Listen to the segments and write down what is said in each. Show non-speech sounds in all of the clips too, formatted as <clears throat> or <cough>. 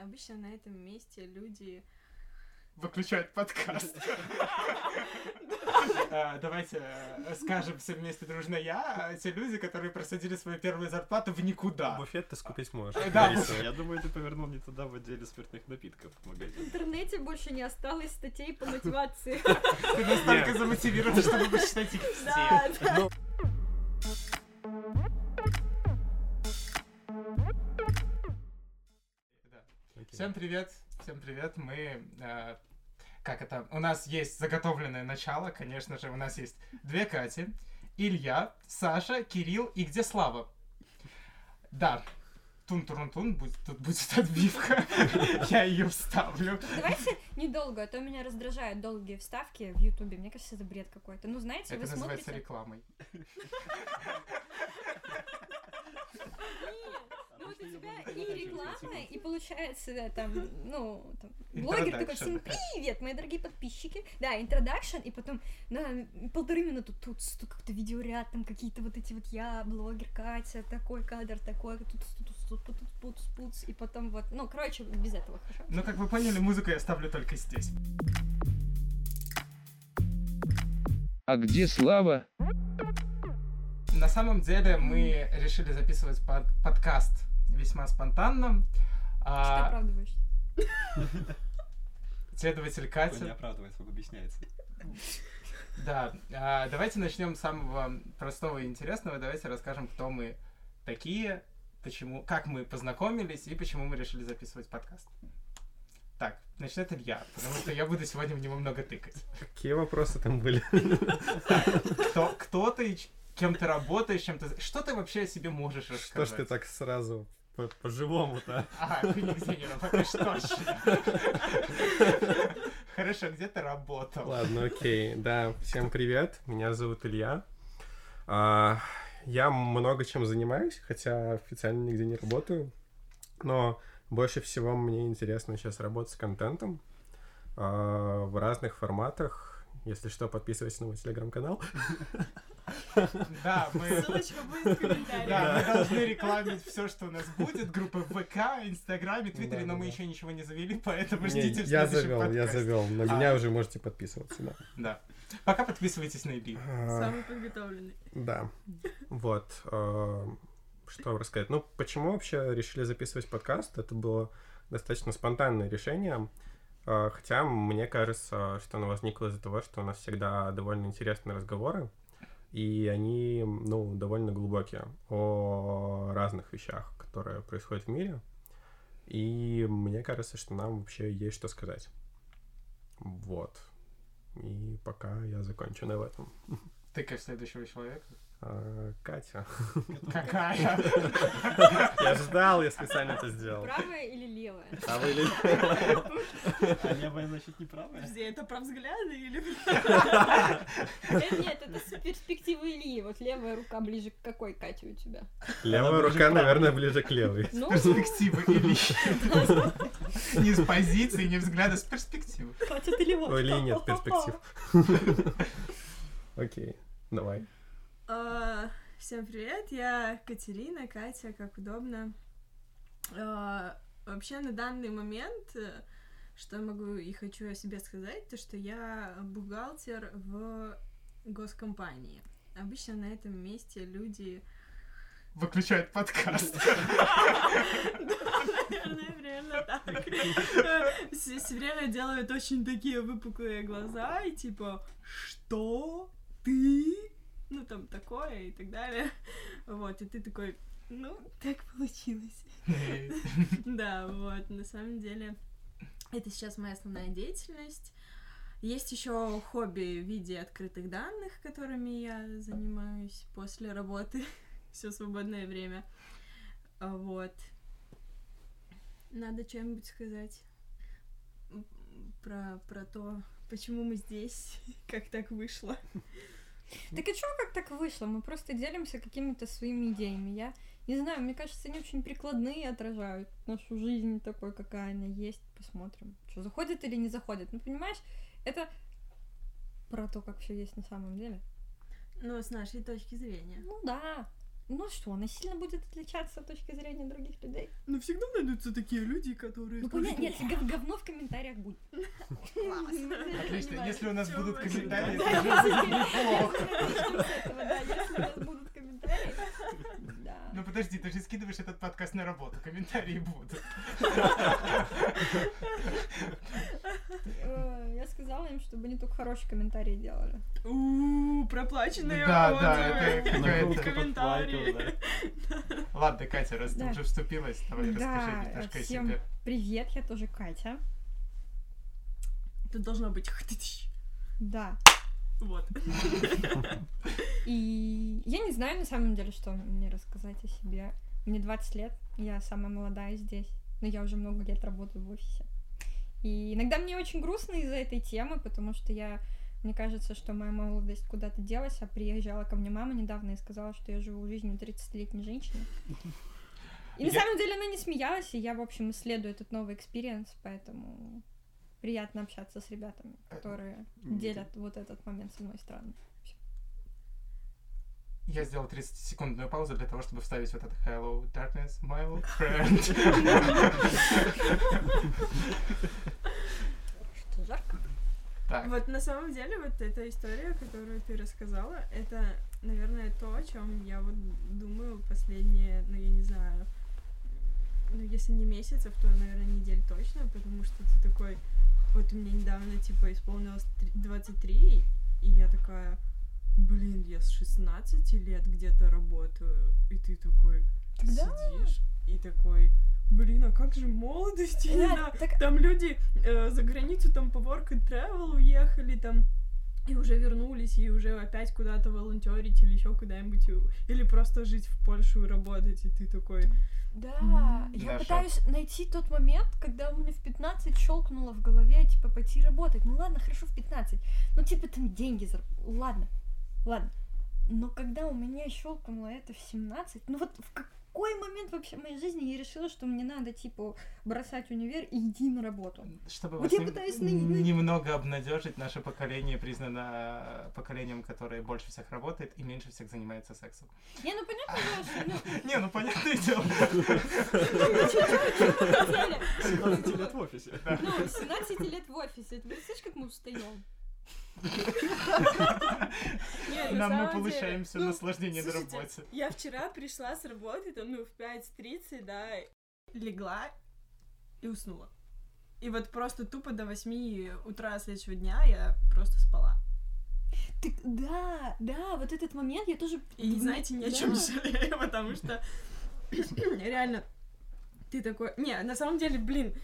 Обычно на этом месте люди... Выключают подкаст. <laughs> А, Давайте э, скажем все вместе дружно я, а те люди, которые просадили свою первую зарплату в никуда. Буфет ты скупить можешь. Да. Я думаю, ты повернул не туда в отделе спиртных напитков в интернете больше не осталось статей по мотивации. Ты настолько замотивирован, чтобы почитать их все. Окей. Всем привет, всем привет. Мы, э, как это, у нас есть заготовленное начало, конечно же, у нас есть две Кати, Илья, Саша, Кирилл и где Слава? Да, тун-турун-тун, будет, тут будет <laughs> отбивка, <laughs> я ее вставлю. Давайте недолго, а то меня раздражают долгие вставки в Ютубе. Мне кажется, это бред какой-то. Ну, знаете, Это вы называется смотрите... рекламой. <laughs> Ну вот у тебя и реклама, и получается, да, там, ну, там, <laughs> блогер такой, всем привет, мои дорогие подписчики. Да, интродакшн, и потом на полторы минуты тут, тут как-то видеоряд, там какие-то вот эти вот я, блогер, Катя, такой кадр, такой, тут, тут, тут, тут, тут, пуц, пуц, и потом вот, ну, короче, без этого, хорошо? Ну, как вы поняли, музыку я ставлю только здесь. А где Слава? На самом деле мы решили записывать под- подкаст весьма спонтанно. Что ты А, оправдываешься? Следователь Кто не Катя. оправдывается, он объясняется. Да, а, давайте начнем с самого простого и интересного. Давайте расскажем, кто мы такие, почему, как мы познакомились и почему мы решили записывать подкаст. Так, начнет Илья, потому что я буду сегодня в него много тыкать. Какие вопросы там были? Кто, кто ты, кем ты работаешь, чем ты... Что ты вообще о себе можешь Что ж рассказать? ты так сразу по-живому-то? А, Зенеров, это ж точно. Хорошо, где ты работал? Ладно, окей. Да, всем привет. Меня зовут Илья. А, Я много чем занимаюсь, хотя официально нигде не работаю. Но больше всего мне интересно сейчас работать с контентом а, в разных форматах. Если что, подписывайтесь на мой телеграм-канал. Да, мы... Ссылочка будет в комментариях. Да, мы должны рекламить все, что у нас будет. Группы в ВК, Инстаграме, Твиттере, но мы еще ничего не завели, поэтому ждите Я завел, я завел. На меня уже можете подписываться, да. Да. Пока подписывайтесь на Илью. А, Самый подготовленный. Да. Вот. э, Что рассказать? Ну, почему вообще решили записывать подкаст? Это было достаточно спонтанное решение. Э, Хотя мне кажется, что оно возникло из-за того, что у нас всегда довольно интересные разговоры, и они, ну, довольно глубокие о разных вещах, которые происходят в мире. И мне кажется, что нам вообще есть что сказать. Вот. И пока я закончу на этом. Тыкай в следующего человека. А, Катя. Какая? <laughs> Я ждал, я специально это сделал. Правая или левая? А вы ли- А левая, значит, неправая? Подожди, это про взгляды или... Э, Нет, это с перспективы Ильи. Вот левая рука ближе к какой Кате у тебя? Левая рука, наверное, ближе к левой. Ну, Перспективы Ильи. Не с позиции, не взгляда, с перспективы. Катя, ты левая. У Ильи нет перспектив. <laughs> Окей, давай. А, Всем привет, я Катерина, Катя, как удобно. А, Вообще на данный момент, э, что я могу и хочу о себе сказать, то что я бухгалтер в госкомпании. Обычно на этом месте люди Выключают подкаст. <laughs> Наверное, примерно так. Все время делают очень такие выпуклые глаза и типа «Что? Ты?» Ну, там такое и так далее. Вот, и ты такой «Ну, так получилось». Да, вот, на самом деле, это сейчас моя основная деятельность. Есть еще хобби в виде открытых данных, которыми я занимаюсь после работы <laughs> все свободное время. Вот. Надо что-нибудь сказать про, про то, почему мы здесь, <laughs> как так вышло. Так и чё, как так вышло? Мы просто делимся какими-то своими идеями. Я не знаю, мне кажется, они очень прикладные отражают нашу жизнь такой, какая она есть. Посмотрим, что заходит или не заходит. Ну, понимаешь, это про то, как все есть на самом деле. Ну, с нашей точки зрения. Ну да. Ну что, она сильно будет отличаться с точки зрения других людей? Ну, всегда найдутся такие люди, которые... Ну, понятно, нет, гов- говно в комментариях будет. <laughs> Отлично, если у нас будут комментарии, если у нас будут комментарии, да. Ну подожди, ты же скидываешь этот подкаст на работу, комментарии будут. <laughs> Э, Я сказала им, чтобы они только хорошие комментарии делали. Ууу, проплаченные Да, да, это <laughs> какая-то- комментарии. <laughs> Ладно, Катя, раз ты уже вступилась, давай Да, расскажи немножко о себе. привет, я тоже Катя. Тут должно быть. Да. Вот. И я не знаю на самом деле, что мне рассказать о себе. Мне 20 лет, я самая молодая здесь, но я уже много лет работаю в офисе. И иногда мне очень грустно из-за этой темы, потому что я, мне кажется, что моя молодость куда-то делась, а приезжала ко мне мама недавно и сказала, что я живу жизнью 30-летней женщины. И на самом деле она не смеялась, и я, в общем, исследую этот новый experience, поэтому приятно общаться с ребятами, которые делят вот этот момент с одной стороны. Я сделал 30-секундную паузу для того, чтобы вставить вот это Hello, darkness, my old friend. Что, жарко? Так, Вот на самом деле вот эта история, которую ты рассказала, это, наверное, то, о чем я вот думаю последние, ну я не знаю, ну если не месяцев, то, наверное, недель точно, потому что ты такой, вот мне недавно, типа, исполнилось три- 23, и я такая, блин, я с 16 лет где-то работаю, и ты такой Да. сидишь и такой, блин, а как же молодость? Не Да, так- там люди э, за границу там по work and travel уехали там и уже вернулись, и уже опять куда-то волонтерить или еще куда-нибудь, или просто жить в Польшу и работать, и ты такой... Да, М, я Даша. пытаюсь найти тот момент, когда у меня в 15 щелкнуло в голове, типа, пойти работать. Ну ладно, хорошо, в 15. Ну, типа, там деньги зар... Ладно, ладно. Но когда у меня щелкнуло это в 17, ну вот в какой момент вообще в моей жизни я решила, что мне надо, типа, бросать универ и идти на работу? чтобы Вот вас я пытаюсь на- на- немного обнадежить, наше поколение признано поколением, которое больше всех работает и меньше всех занимается сексом. Не, ну понятно, что, ну, <laughs> Не, ну понятное дело. <laughs> <laughs> деле, 17 лет в офисе. ну, 17 лет в офисе, ты представляешь, как мы устаем? Нам мы самом деле, получаем все ну, наслаждение на работе. Я вчера пришла с работы, там, ну, в 5.30, да, легла и уснула. И вот просто тупо до 8 утра следующего дня я просто спала. Ты, да, да, вот этот момент я тоже... И знаете, ни о чем жалею, потому что <coughs> реально ты такой... Не, на самом деле, блин,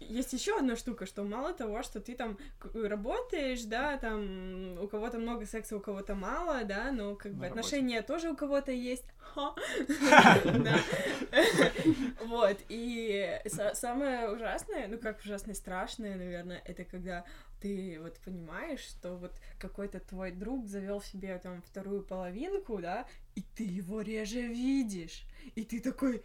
есть еще одна штука, что мало того, что ты там работаешь, да, там у кого-то много секса, у кого-то мало, да, но как На бы работе. отношения тоже у кого-то есть. <laughs> Вот, и са- самое ужасное, ну как ужасное, страшное, наверное, это когда ты вот понимаешь, что вот какой-то твой друг завел себе там вторую половинку, да, и ты его реже видишь. И ты такой,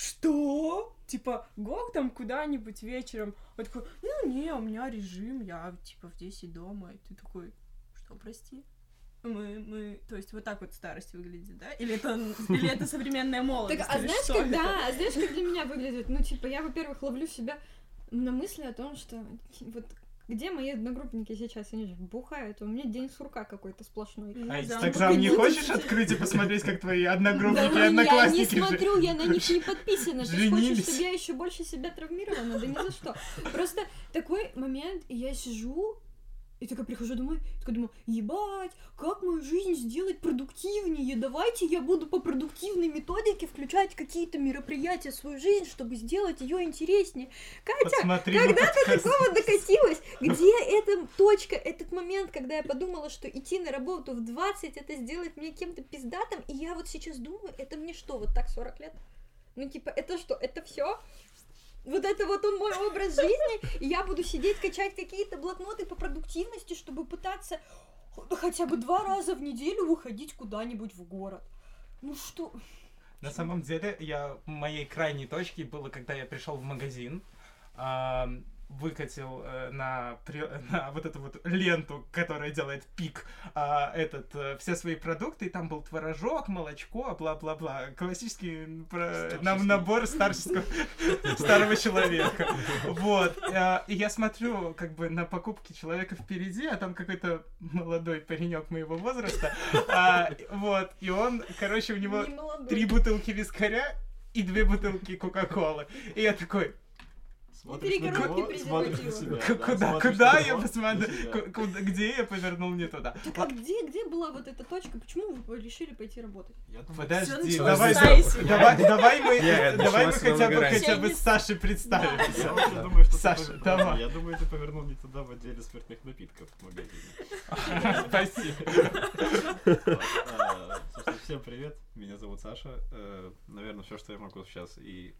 что? Типа, гог там куда-нибудь вечером. Он такой, ну не, у меня режим, я типа в 10 дома. И ты такой, что, прости? Мы, мы, то есть вот так вот старость выглядит, да? Или это, или это современная молодость? Так, а знаешь, что как, это? да, а знаешь, как для меня выглядит? Ну, типа, я, во-первых, ловлю себя на мысли о том, что вот где мои одногруппники сейчас? Они же бухают, а у меня день сурка какой-то сплошной. Ну, А Инстаграм не погодите. хочешь открыть и посмотреть, как твои одногруппники и ну, я не одноклассники смотрю, я на них не подписана. Ты хочешь, чтобы я еще больше себя травмировала? Да ни за что. Просто такой момент, и я сижу, и такая прихожу домой, и такая думаю, ебать, как мою жизнь сделать продуктивнее? Давайте я буду по продуктивной методике включать какие-то мероприятия в свою жизнь, чтобы сделать ее интереснее. Катя, Посмотри когда ты подкаст. такого докатилась? Где эта точка, этот момент, когда я подумала, что идти на работу в 20 это сделать мне кем-то пиздатым, и я вот сейчас думаю, это мне что, вот так 40 лет? Ну, типа, это что, это все? Вот это вот он мой образ жизни, и я буду сидеть, качать какие-то блокноты по продуктивности, чтобы пытаться хотя бы два раза в неделю выходить куда-нибудь в город. Ну что? На самом деле, я моей крайней точки было, когда я пришел в магазин. Выкатил э, на, при- <laughs> на вот эту вот ленту, которая делает пик, а, этот, э, все свои продукты, и там был творожок, молочко, бла-бла-бла. Классический про- нам набор старческого <laughs> старого человека. <laughs> Вот. э, И я смотрю как бы на покупки человека впереди, а там какой-то молодой паренек моего возраста. а, Вот. И он, короче, у него три бутылки вискаря и две бутылки Кока-Колы. И я такой, Смотришь на перегородки него, смотришь на себя. «К- да, куда, куда на я посмотрю, где я повернул не туда? Так а где, где была вот эта точка? Почему вы решили пойти работать? Я думаю, Подожди, давай, давай, давай мы, давай мы хотя бы, хотя бы с Сашей Я представимся. вообще думаю, что ты Саша, давай. Я думаю, ты повернул не туда в отделе спиртных напитков в магазине. <laughs> Спасибо. Собственно, Всем привет, меня зовут Саша. Э, Наверное, все, что я могу сейчас и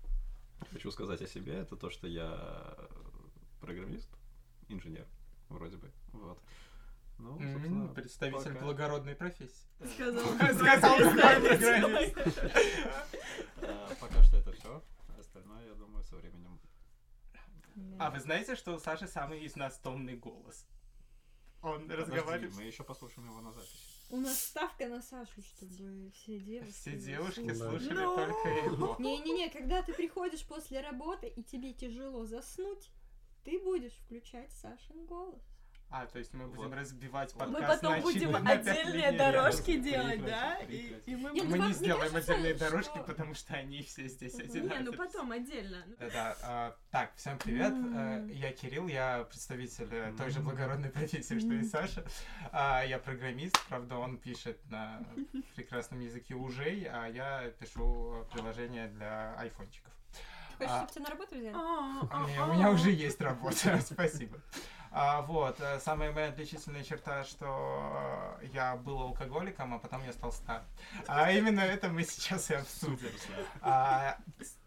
хочу сказать о себе, это то, что я программист, инженер, вроде бы. Вот. Ну, собственно, М, Представитель пока. благородной профессии. <laughs> Сказал. Сказал программист. <laughs> А, Пока что это все. Остальное, я думаю, со временем. А вы знаете, что у Саши самый из нас томный голос? Он разговаривает... мы еще послушаем его на записи. У нас ставка на Сашу, чтобы все девушки... Все девушки слушали. слушали Ну. только его. Не-не-не, когда ты приходишь после работы и тебе тяжело заснуть, ты будешь включать Сашин голос. А, то есть мы будем Вот. разбивать Мы Мы подкаст потом на будем отдельные дорожки делать, да? И, и мы Нет, Мы не сделаем кажется, отдельные что- дорожки, потому что они все здесь одинаковые. Не, ну потом отдельно. Ну, Да, а, так, всем привет. Э, Я Кирилл, я представитель э, той же благородной профессии, что и. Саша. А, Я программист, правда, он пишет на прекрасном языке ужей, а я пишу приложение для айфончиков. Хочешь, А. чтобы тебя на работу взяли? а, <laughs> А, а, а. У меня уже есть работа, <laughs> спасибо. А, вот, э, самая моя отличительная черта, что э, я был алкоголиком, а потом я стал стар. А именно это мы сейчас и обсудим. А,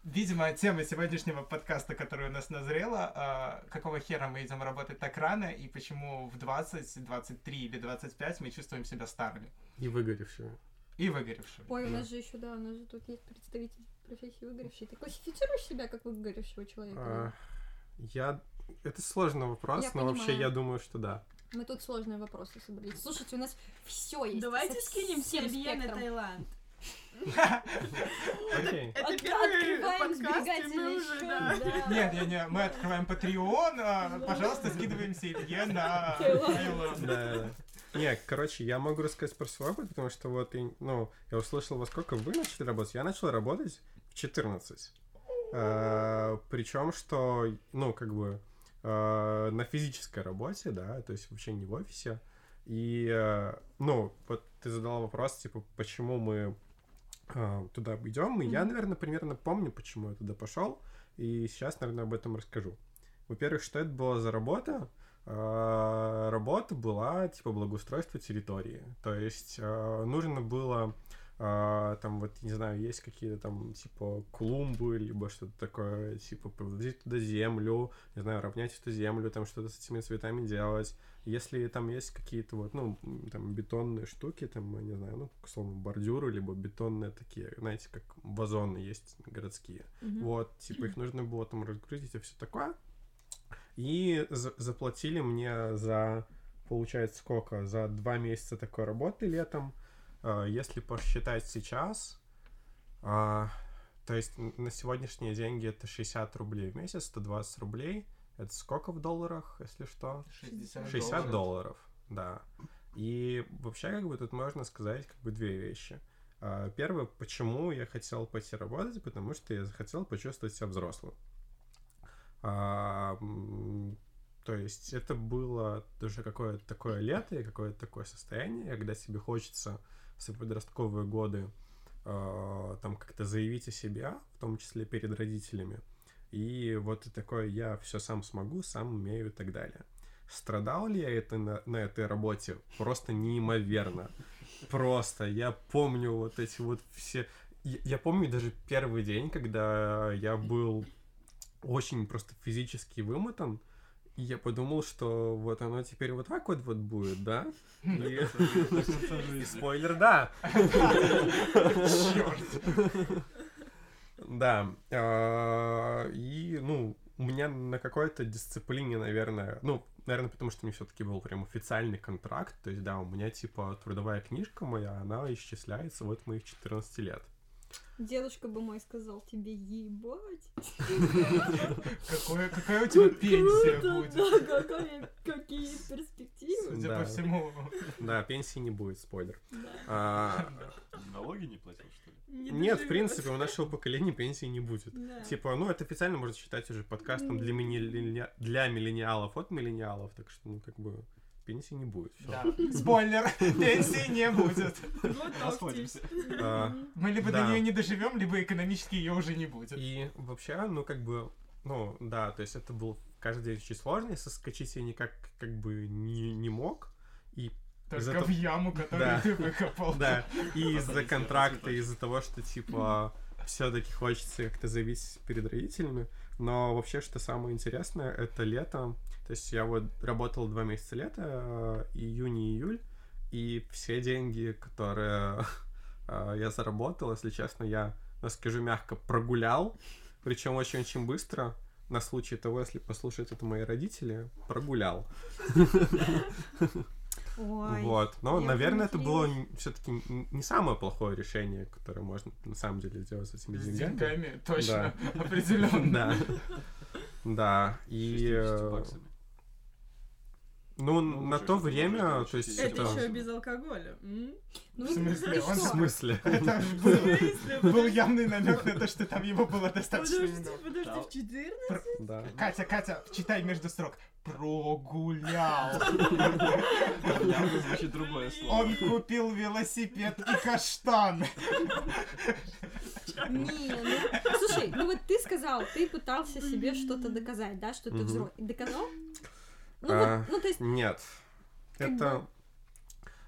видимо, тема сегодняшнего подкаста, которая у нас назрела, а, какого хера мы идем работать так рано, и почему в 20, 23 или 25 мы чувствуем себя старыми И выгоревшие. и выгоревшими. Ой, у Да. нас же еще, да, у нас же тут есть представитель профессии выгоревший. Ты классифицируешь себя как выгоревшего человека? А, Я... Это сложный вопрос, Я но вообще понимаю. я думаю, что да. Мы тут сложные вопросы собрались. Слушайте, у нас все есть. Давайте скинем всем на. Таиланд. Окей. Это От- первый открываем подкаст, мы сберегательный уже, да. Нет, не, не, мы открываем Patreon, а, пожалуйста, скидываемся Илье на Таиланд. Не, короче, я могу рассказать про свой опыт, потому что вот, ну, я услышал, во сколько вы начали работать. Я начал работать в 14. Причем, что, ну, как бы, э, на физической работе, да, то есть вообще не в офисе. И, э, ну, вот ты задала вопрос, типа, почему мы э, туда идем. И я, Мгм. наверное, примерно помню, почему я туда пошел. И сейчас, наверное, об этом расскажу. Во-первых, что это была за работа? А, Работа была типа благоустройство территории. То есть а, нужно было а, там вот, не знаю, есть какие-то там типа клумбы, либо что-то такое, типа привозить туда землю, не знаю, равнять эту землю, там что-то с этими цветами делать. Если там есть какие-то вот, ну, там бетонные штуки, там, не знаю, ну, к слову, бордюры, либо бетонные такие, знаете, как вазоны есть городские. Мгм. Вот, типа, их нужно было там разгрузить и все такое. И за- заплатили мне за, получается, сколько? За два месяца такой работы летом. А, Если посчитать сейчас, а, то есть на сегодняшние деньги это 60 рублей в месяц, 120 рублей. Это сколько в долларах, если что? 60 60 долларов, да. И вообще, как бы, тут можно сказать, как бы, две вещи. А, Первое, почему я хотел пойти работать, потому что я захотел почувствовать себя взрослым. А, то есть это было уже какое-то такое лето и какое-то такое состояние, когда тебе хочется в свои подростковые годы а, там как-то заявить о себе, в том числе перед родителями. И вот ты такой, я все сам смогу, сам умею и так далее. Страдал ли я это на, на этой работе? Просто неимоверно. Просто. Я помню вот эти вот все... Я, я помню даже первый день, когда я был очень просто физически вымотан, я подумал, что вот оно теперь вот так вот вот будет, да? <laughs> И спойлер, да. <laughs> Да. а, И, ну, у меня на какой-то дисциплине, наверное, ну, наверное, потому что у меня все-таки был прям официальный контракт, то есть, да, у меня, типа, трудовая книжка моя, она исчисляется вот моих 14 лет. Дедушка бы мой сказал тебе ебать. Какое, какая у тебя пенсия Круто, будет? да, какая- какие перспективы. Судя Да. по всему. Да, пенсии не будет, спойлер. Да. А, Налоги не платил, что ли? Не нет, в принципе, у нашего поколения пенсии не будет. Да. Типа, ну, это официально можно считать уже подкастом для миллениалов от миллениалов, так что, ну, как бы, пенсии не будет. Всё. Да. <laughs> Спойлер, пенсии не будет. <laughs> Расходимся. А, Мы либо до нее не доживем, либо экономически ее уже не будет. И вообще, ну, как бы, ну, да, то есть это был каждый день очень сложный, соскочить я никак, как бы, не, не мог. И, Только зато- в яму, которую Да. ты выкопал. да, и из-за контракта, из-за того, что, типа, <laughs> все-таки хочется как-то заявить перед родителями. Но вообще, что самое интересное, это лето. То есть я вот работал два месяца лета, э, июнь и июль, и все деньги, которые <laughs> э, я заработал, если честно, я, ну, скажу мягко, прогулял, причем очень-очень быстро. На случай того, если послушать это мои родители, прогулял. <laughs> Ой. Вот. Но, я наверное, это было все-таки не самое плохое решение, которое можно на самом деле сделать с этими С деньгами. деньгами, точно, <laughs> определенно. Да. Да. И 60 баксами. Ну, Ну, на то время, то есть Это это- еще без алкоголя. м? Ну, В смысле, он в смысле? Был, <laughs> был явный намек на то, что там его было достаточно Подожди, подожди, в 14? Да. Катя, Катя, читай между строк. Прогулял. <laughs> Явно звучит другое слово. Он купил велосипед и каштан. Не, ну, слушай, ну вот ты сказал, ты пытался себе что-то доказать, да, что ты взрослый. Доказал? Ну А, вот, ну то есть, Нет. Это... бы-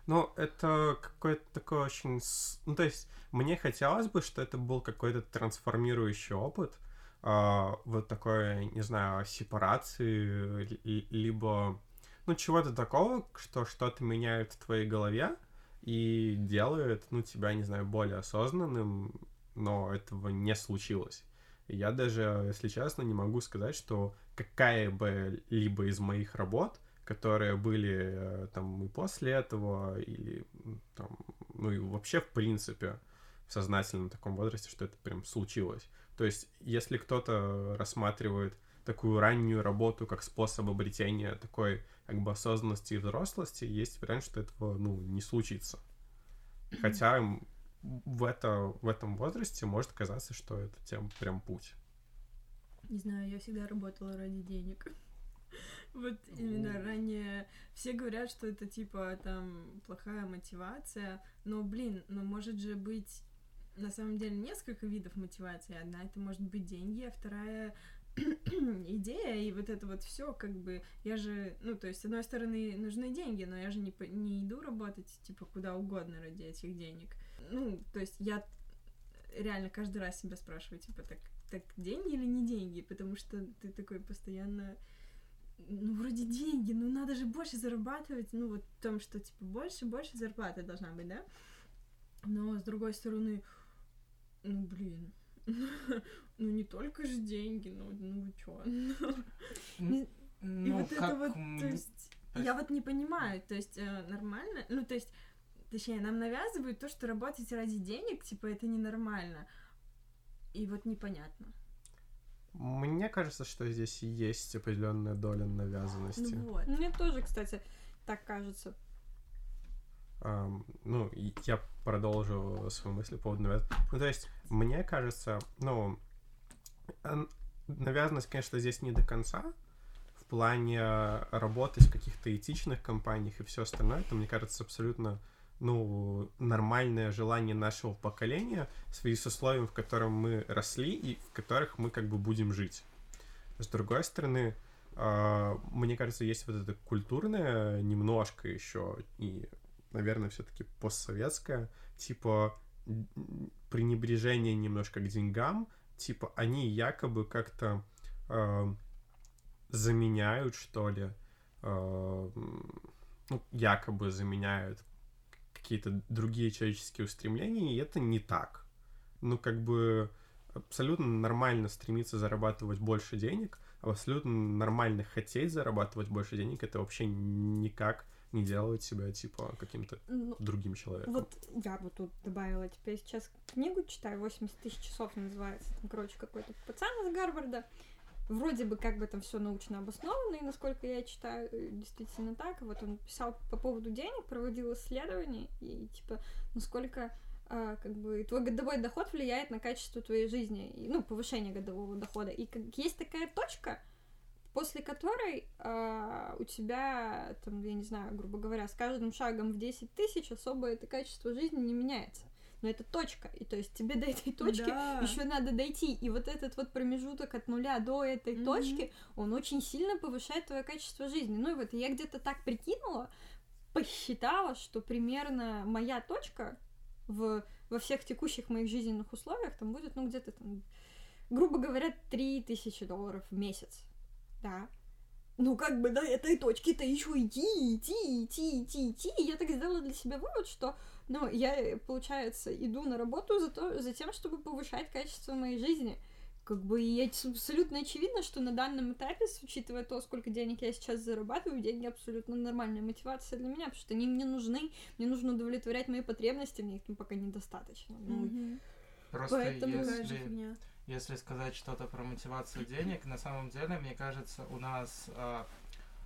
Ну, это какой-то такой очень... Ну, то есть, мне хотелось бы, что это был какой-то трансформирующий опыт, а, вот такой, не знаю, сепарации, ли- либо, ну, чего-то такого, что что-то меняет в твоей голове и делает, ну, тебя, не знаю, более осознанным, но этого не случилось. И я даже, если честно, не могу сказать, что какая бы либо из моих работ, которые были э, там и после этого, или там, ну и вообще в принципе в сознательном таком возрасте, что это прям случилось. То есть, если кто-то рассматривает такую раннюю работу как способ обретения такой как бы осознанности и взрослости, есть вариант, что этого, ну, не случится. Хотя в, это, в этом возрасте может казаться, что это тем прям путь. Не знаю, я всегда работала ради денег. <laughs> Вот именно ранее все говорят, что это типа там плохая мотивация, но блин, ну может же быть на самом деле несколько видов мотивации. Одна это может быть деньги, а вторая <clears throat> идея, и вот это вот все, как бы, я же, ну, то есть, с одной стороны, нужны деньги, но я же не, по- не иду работать, типа, куда угодно ради этих денег. Ну, то есть, я реально каждый раз себя спрашиваю, типа, так, так деньги или не деньги? Потому что ты такой постоянно, ну, вроде деньги, ну, надо же больше зарабатывать, ну, вот в том, что, типа, больше, больше зарплаты должна быть, да? Но, с другой стороны, ну, блин, <laughs> ну, не только же деньги, ну, ну, чё? <laughs> И Ну, вот это вот, то есть, я вот не понимаю, то есть, э, нормально, ну, то есть, точнее, нам навязывают то, что работать ради денег, типа, это ненормально. И вот непонятно. Мне кажется, что здесь и есть определенная доля навязанности. Ну вот. мне тоже, кстати, так кажется. Ам, ну, я продолжу свою мысль по поводу навязанности. Ну, то есть, мне кажется, ну, ан- навязанность, конечно, здесь не до конца. В плане работы в каких-то этичных компаниях и все остальное, это, мне кажется, абсолютно ну, нормальное желание нашего поколения в связи с условием, в котором мы росли и в которых мы как бы будем жить. С другой стороны, а, мне кажется, есть вот это культурное немножко еще и наверное, все-таки постсоветская, типа пренебрежение немножко к деньгам, типа они якобы как-то э, заменяют, что ли, э, ну, якобы заменяют какие-то другие человеческие устремления, и это не так. Ну, как бы абсолютно нормально стремиться зарабатывать больше денег, абсолютно нормально хотеть зарабатывать больше денег, это вообще никак не делает себя, типа, каким-то Ну, другим человеком. Вот я бы тут добавила, типа, я сейчас книгу читаю, 80 тысяч часов называется, там, короче, какой-то пацан из Гарварда, вроде бы как бы там все научно обосновано, и насколько я читаю, э, действительно так, вот он писал по поводу денег, проводил исследования, и, типа, насколько а, как бы твой годовой доход влияет на качество твоей жизни, и, ну, повышение годового дохода, и как, есть такая точка, после которой а, у тебя, там, я не знаю, грубо говоря, с каждым шагом в 10 тысяч особо это качество жизни не меняется. Но это точка, и то есть тебе до этой точки Да. еще надо дойти, и вот этот вот промежуток от нуля до этой Мгм. точки, он очень сильно повышает твое качество жизни. Ну и вот я где-то так прикинула, посчитала, что примерно моя точка в, во всех текущих моих жизненных условиях там будет, ну, где-то там, грубо говоря, 3000 долларов в месяц. Да. Ну, как бы до этой точки-то еще идти, идти, идти, идти, идти. И я так сделала для себя вывод, что, ну, я, получается, иду на работу за, то, за тем, чтобы повышать качество моей жизни. Как бы и абсолютно очевидно, что на данном этапе, с- учитывая то, сколько денег я сейчас зарабатываю, деньги абсолютно нормальная мотивация для меня, потому что они мне нужны, мне нужно удовлетворять мои потребности, мне их там пока недостаточно. Ну, Мгм. Просто Поэтому если, если сказать что-то про мотивацию денег, на самом деле, мне кажется, у нас а,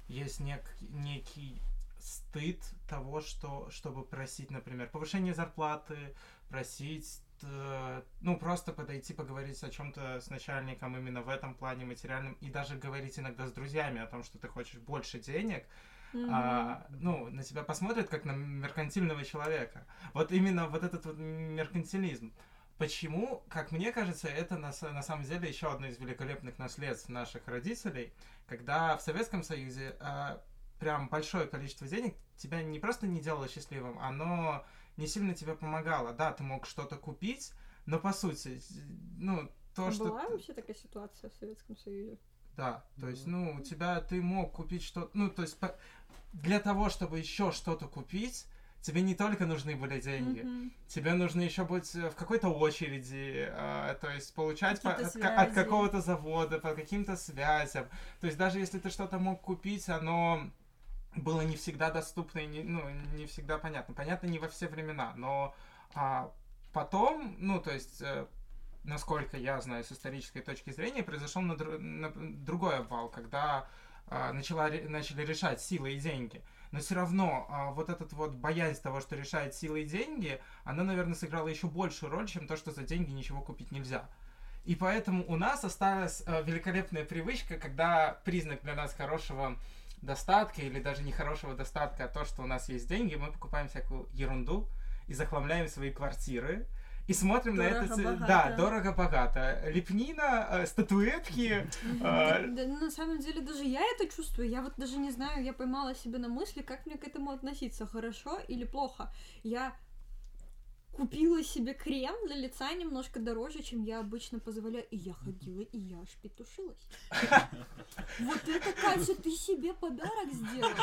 есть нек- некий стыд того, что, чтобы просить, например, повышение зарплаты, просить, э, ну, просто подойти поговорить о чем-то с начальником именно в этом плане материальном, и даже говорить иногда с друзьями о том, что ты хочешь больше денег, а, ну, на тебя посмотрят как на меркантильного человека. Вот именно вот этот вот меркантилизм. Почему, как мне кажется, это на, на самом деле еще одно из великолепных наследств наших родителей, когда в Советском Союзе а, прям большое количество денег тебя не просто не делало счастливым, оно не сильно тебе помогало. Да, ты мог что-то купить, но по сути, ну, то, А что... была вообще такая ситуация в Советском Союзе? да, то есть, ну, у тебя ты мог купить что-то, ну, то есть по- для того, чтобы еще что-то купить, тебе не только нужны были деньги, Мгм. тебе нужно еще быть э, в какой-то очереди, э, то есть получать по- от, от какого-то завода, по каким-то связям. То есть даже если ты что-то мог купить, оно было не всегда доступно и не, ну, не всегда понятно. Понятно, не во все времена, но а, потом, ну, то есть, э, насколько я знаю с исторической точки зрения, произошел на дру- на другой обвал, когда а, начала, начали решать силы и деньги. Но все равно а, вот этот вот боязнь того, что решает силы и деньги, она, наверное, сыграла еще большую роль, чем то, что за деньги ничего купить нельзя. И поэтому у нас осталась э, великолепная привычка, когда признак для нас хорошего достатка или даже не хорошего достатка, а то, что у нас есть деньги, мы покупаем всякую ерунду и захламляем свои квартиры. И смотрим на это... Дорого-богато. Да, дорого-богато. Лепнина, э, статуэтки. Да, э, да, на самом деле даже я это чувствую. Я вот даже не знаю, я поймала себя на мысли, как мне к этому относиться, хорошо или плохо. Я купила себе крем для лица немножко дороже, чем я обычно позволяю. И я ходила, и я аж петушилась. <laughs> Вот это, Катя, ты себе подарок сделала.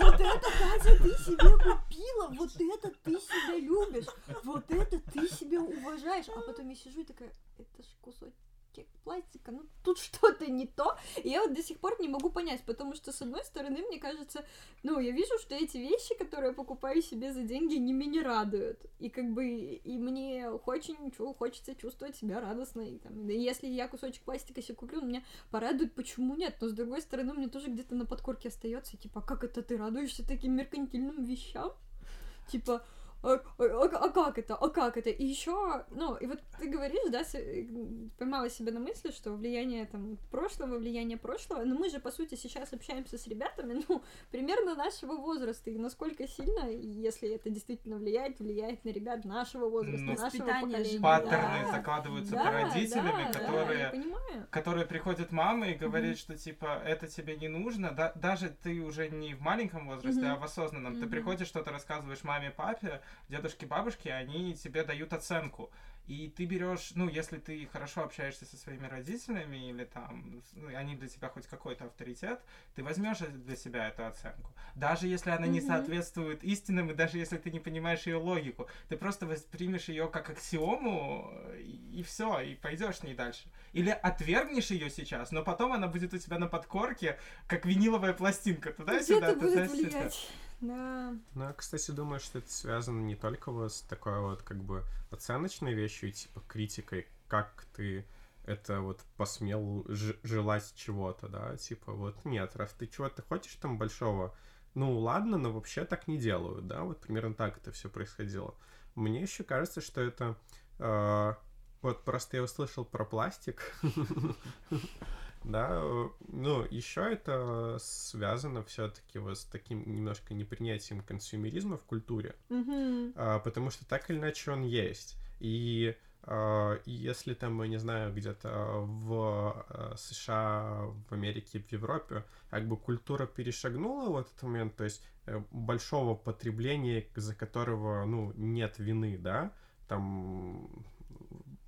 Вот это, Катя, ты себе купила. Вот это ты себя любишь. Вот это ты себя уважаешь. А потом я сижу и такая, это ж кусочек пластика, ну тут <laughs> что-то не то. И я вот до сих пор не могу понять, потому что, с одной стороны, мне кажется, ну, я вижу, что эти вещи, которые я покупаю себе за деньги, не меня радуют. И как бы, и мне очень хочется чувствовать себя радостно. И, там, если я кусочек пластика себе куплю, он меня порадует, почему нет? Но с другой стороны, мне тоже где-то на подкорке остается, типа, «А как это ты радуешься таким меркантильным вещам? Типа, а, а- а- как это? А как это? И еще, ну, и вот ты говоришь, да, с- э, поймала себя на мысли, что влияние там прошлого, влияние прошлого, но мы же, по сути, сейчас общаемся с ребятами, <laughs> ну, примерно нашего возраста, и насколько сильно, если это действительно влияет, влияет на ребят нашего возраста, Ну, нашего поколения. Паттерны Да. закладываются Да, родителями, да, да, которые понимаю. которые приходят мама и говорит, что типа это тебе не нужно, да, даже ты уже не в маленьком возрасте, Мгм. а в осознанном. Ты Мгм. приходишь, что-то рассказываешь маме, папе, дедушке, бабушке, они тебе дают оценку. И ты берешь, ну, если ты хорошо общаешься со своими родителями, или там, ну, они для тебя хоть какой-то авторитет, ты возьмешь для себя эту оценку. Даже если она не Мгм. соответствует истинным, и даже если ты не понимаешь ее логику, ты просто воспримешь ее как аксиому, и, все, и пойдешь с ней дальше. Или отвергнешь ее сейчас, но потом она будет у тебя на подкорке, как виниловая пластинка. Туда-сюда, туда-сюда. Да. Ну, я, кстати, думаю, что это связано не только вот с такой вот как бы оценочной вещью, типа критикой, как ты это вот посмел желать чего-то, да, типа вот нет, раз ты чего-то хочешь там большого, ну ладно, но вообще так не делают, да, вот примерно так это все происходило. Мне еще кажется, что это э, вот просто я услышал про пластик, <laughs> да, э, ну еще это связано все-таки вот с таким немножко непринятием консюмеризма в культуре, Мгм. а, потому что так или иначе он есть. И а, если там, я не знаю, где-то в а, США, в Америке, в Европе, как бы культура перешагнула вот этот момент, то есть э, большого потребления, за которого, ну, нет вины, да, там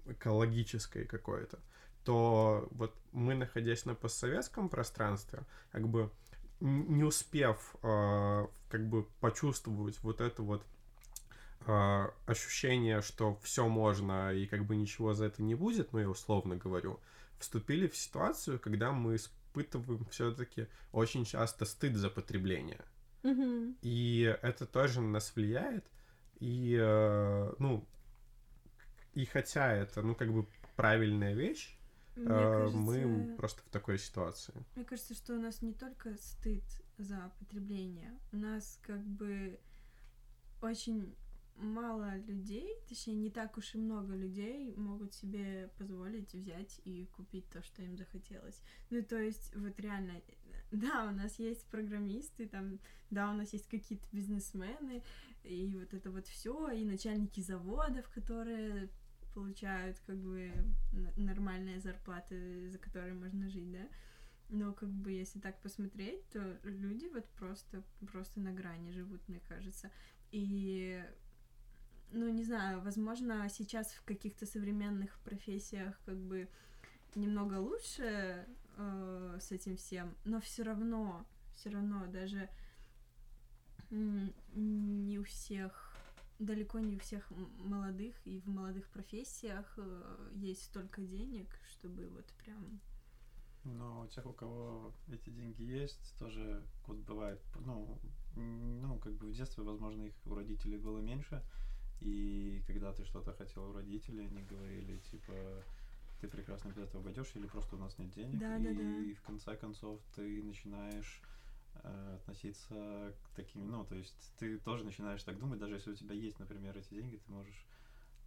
экологической какой-то, то вот мы, находясь на постсоветском пространстве, как бы не успев э, как бы почувствовать вот это вот э, ощущение, что все можно и как бы ничего за это не будет, ну я условно говорю, вступили в ситуацию, когда мы испытываем все-таки очень часто стыд за потребление. И это тоже на нас влияет. И, э, ну, и хотя это, ну, как бы правильная вещь, Мне э, мы кажется, просто в такой ситуации. Мне кажется, что у нас не только стыд за потребление, у нас как бы очень мало людей, точнее, не так уж и много людей могут себе позволить взять и купить то, что им захотелось. Ну, то есть, вот реально, да, у нас есть программисты, там, да, у нас есть какие-то бизнесмены, и вот это вот все, и начальники заводов, которые получают как бы нормальные зарплаты, за которые можно жить, да. Но как бы если так посмотреть, то люди вот просто просто на грани живут, мне кажется. И ну не знаю, возможно, сейчас в каких-то современных профессиях как бы немного лучше э, с этим всем, но все равно, все равно даже не у всех, далеко не у всех молодых и в молодых профессиях э, есть столько денег, чтобы вот прям Но у тех, у кого эти деньги есть, тоже вот бывает, ну, ну, как бы в детстве, возможно, их у родителей было меньше, и когда ты что-то хотел у родителей, они говорили, типа, ты прекрасно без этого обойдешь, или просто у нас нет денег, Да, и да, да. в конце концов ты начинаешь относиться к таким, ну, то есть ты тоже начинаешь так думать, даже если у тебя есть, например, эти деньги, ты можешь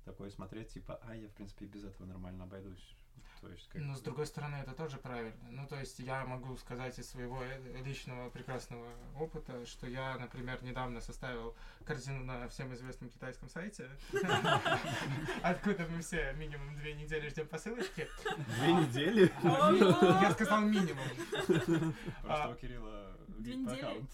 такое смотреть, типа, а, я, в принципе, и без этого нормально обойдусь. То есть, как Но с другой стороны, это тоже правильно. Ну, то есть я могу сказать из своего э, личного прекрасного опыта, что я, например, недавно составил корзину на всем известном китайском сайте, откуда мы все минимум две недели ждем посылочки. Две недели? Я сказал минимум. Просто А, у Кирилла <laughs> Две недели?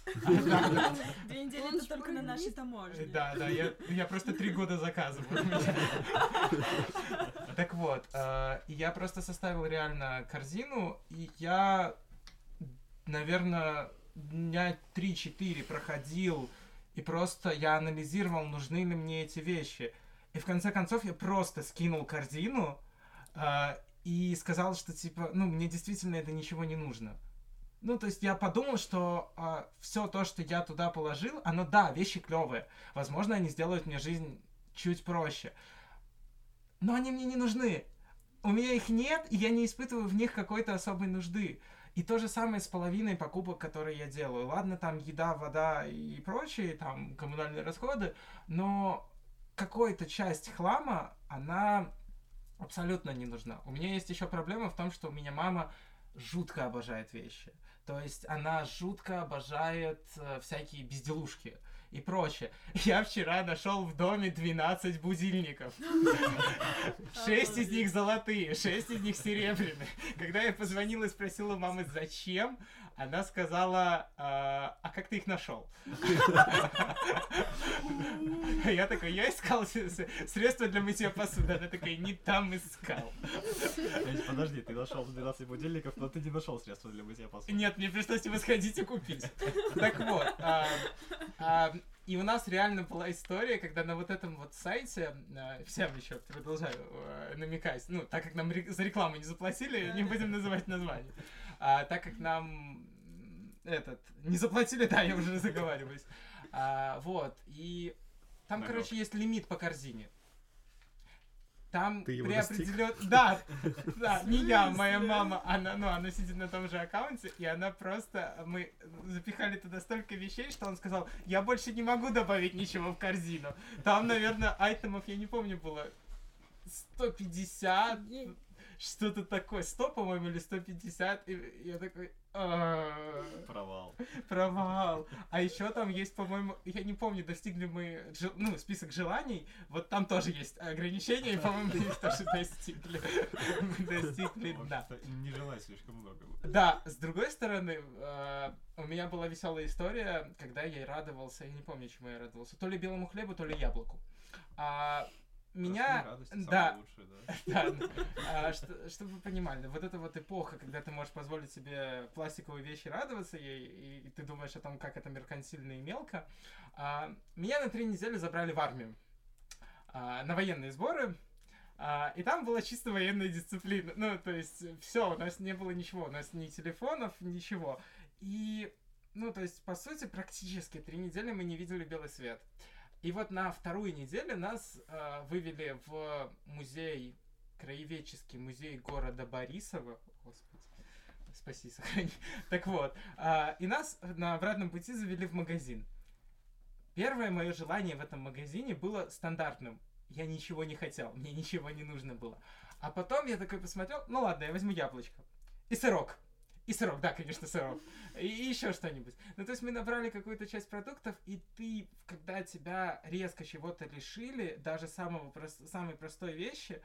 Две недели это только на нашей таможне. Да, да, я, просто три года заказываю. <laughs> Так вот, э, и я просто составил реально корзину, и я, наверное, дня 3-4 проходил, и просто я анализировал, нужны ли мне эти вещи. И в конце концов я просто скинул корзину э, и сказал, что типа, ну, мне действительно это ничего не нужно. Ну, то есть я подумал, что все то, что я туда положил, оно, да, вещи клевые. Возможно, они сделают мне жизнь чуть проще. Но они мне не нужны. У меня их нет, и я не испытываю в них какой-то особой нужды. И то же самое с половиной покупок, которые я делаю. Ладно, там еда, вода и прочие, там коммунальные расходы, но какая-то часть хлама, она абсолютно не нужна. У меня есть еще проблема в том, что у меня мама жутко обожает вещи. То есть она жутко обожает э, всякие безделушки и прочее. <laughs> Я вчера нашел в доме 12 будильников. <laughs> Шесть из них золотые, шесть из них серебряные. Когда я позвонил и спросил у мамы, зачем, она сказала, а а как ты их нашел? Я такой, я искал средства для мытья посуды. Она такая, не там искал. Подожди, ты нашел 12 будильников, но ты не нашел средства для мытья посуды. Нет, мне пришлось его сходить и купить. Так вот, а, а, и у нас реально была история, когда на вот этом вот сайте, всем еще продолжаю намекать, ну, так как нам за рекламу не заплатили, не будем называть название. А, так как нам этот не заплатили, <laughs> да, я уже заговариваюсь. А, вот, и там, Намёк. короче, есть лимит по корзине. Там Ты его при определен... Да, <laughs> да, не я, моя мама, она, ну, она сидит на том же аккаунте, и она просто, мы запихали туда столько вещей, что он сказал, я больше не могу добавить ничего в корзину. Там, наверное, айтемов, я не помню, было 150, Офигеть. Что-то такое, 100, по-моему, или 150, и я такой, «А, Провал. провал. А еще там есть, по-моему, я не помню, достигли мы, ну, список желаний, вот там тоже есть ограничения, и, по-моему, их тоже достигли. Достигли, да. Не желай слишком много. Да, с другой стороны, э, у меня была веселая история, когда я радовался, я не помню, чему я радовался, то ли белому хлебу, то ли яблоку. А, меня, Радость, да, лучшее, <laughs> да. да, а, что- чтобы вы понимали, вот эта вот эпоха, когда ты можешь позволить себе пластиковые вещи радоваться ей, и, и ты думаешь о том, как это меркантильно и мелко, а, меня на три недели забрали в армию а, на военные сборы, а, и там была чисто военная дисциплина. Ну, то есть, все, у нас не было ничего, у нас ни телефонов, ничего. И, ну, то есть, по сути, практически три недели мы не видели белый свет. И вот на вторую неделю нас э, вывели в музей, краеведческий музей города Борисова. Господи, спаси, сохрани. Так вот, а, и нас на обратном пути завели в магазин. Первое мое желание в этом магазине было стандартным. Я ничего не хотел, мне ничего не нужно было. А потом я такой посмотрел, ну ладно, я возьму яблочко. И сырок. И сырок, да, конечно, сырок. И, еще что-нибудь. Ну, то есть мы набрали какую-то часть продуктов, и ты, когда тебя резко чего-то лишили, даже самого прос- самой простой вещи,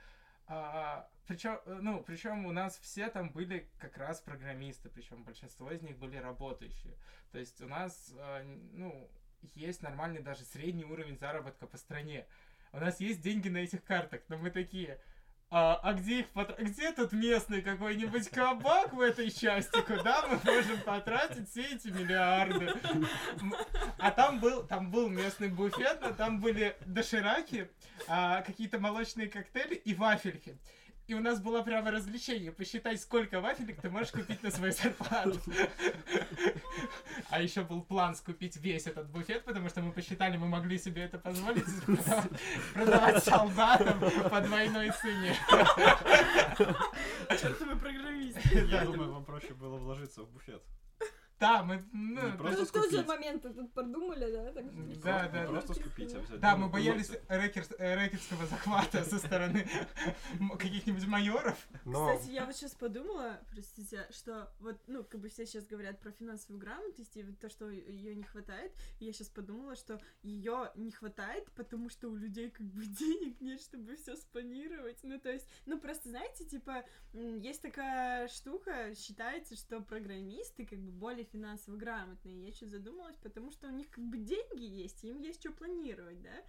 причем, ну, причем у нас все там были как раз программисты, причем большинство из них были работающие. То есть у нас, э, ну, есть нормальный даже средний уровень заработка по стране. У нас есть деньги на этих картах, но мы такие, а, а где их потр- где тут местный какой-нибудь кабак в этой части, куда мы можем потратить все эти миллиарды? А там был, там был местный буфет, но там были дошираки, а, какие-то молочные коктейли и вафельки. И у нас было прямо развлечение, посчитать, сколько вафелек ты можешь купить на свою зарплату. А еще был план скупить весь этот буфет, потому что мы посчитали, мы могли себе это позволить продавать, продавать солдатам по двойной цене. Чертовы программисты. Я думаю, вам проще было вложиться в буфет. Да, мы... ну, Не просто Тут тоже скупить. моменты тут продумали, да? так что- Не Да, просто- да, да. Скупить, взять. Да, ну, мы боялись продукты. рэкер- э, рэкетского захвата со стороны каких-нибудь майоров. Но Кстати, я вот сейчас подумала, простите, что вот, ну, как бы все сейчас говорят про финансовую грамотность и вот то, что ее не хватает. И я сейчас подумала, что ее не хватает, потому что у людей как бы <laughs> денег нет, чтобы все спланировать. Ну, то есть, ну, просто, знаете, типа, есть такая штука, считается, что программисты как бы более финансово грамотные. Я что задумалась, потому что у них как бы деньги есть, им есть что планировать, да?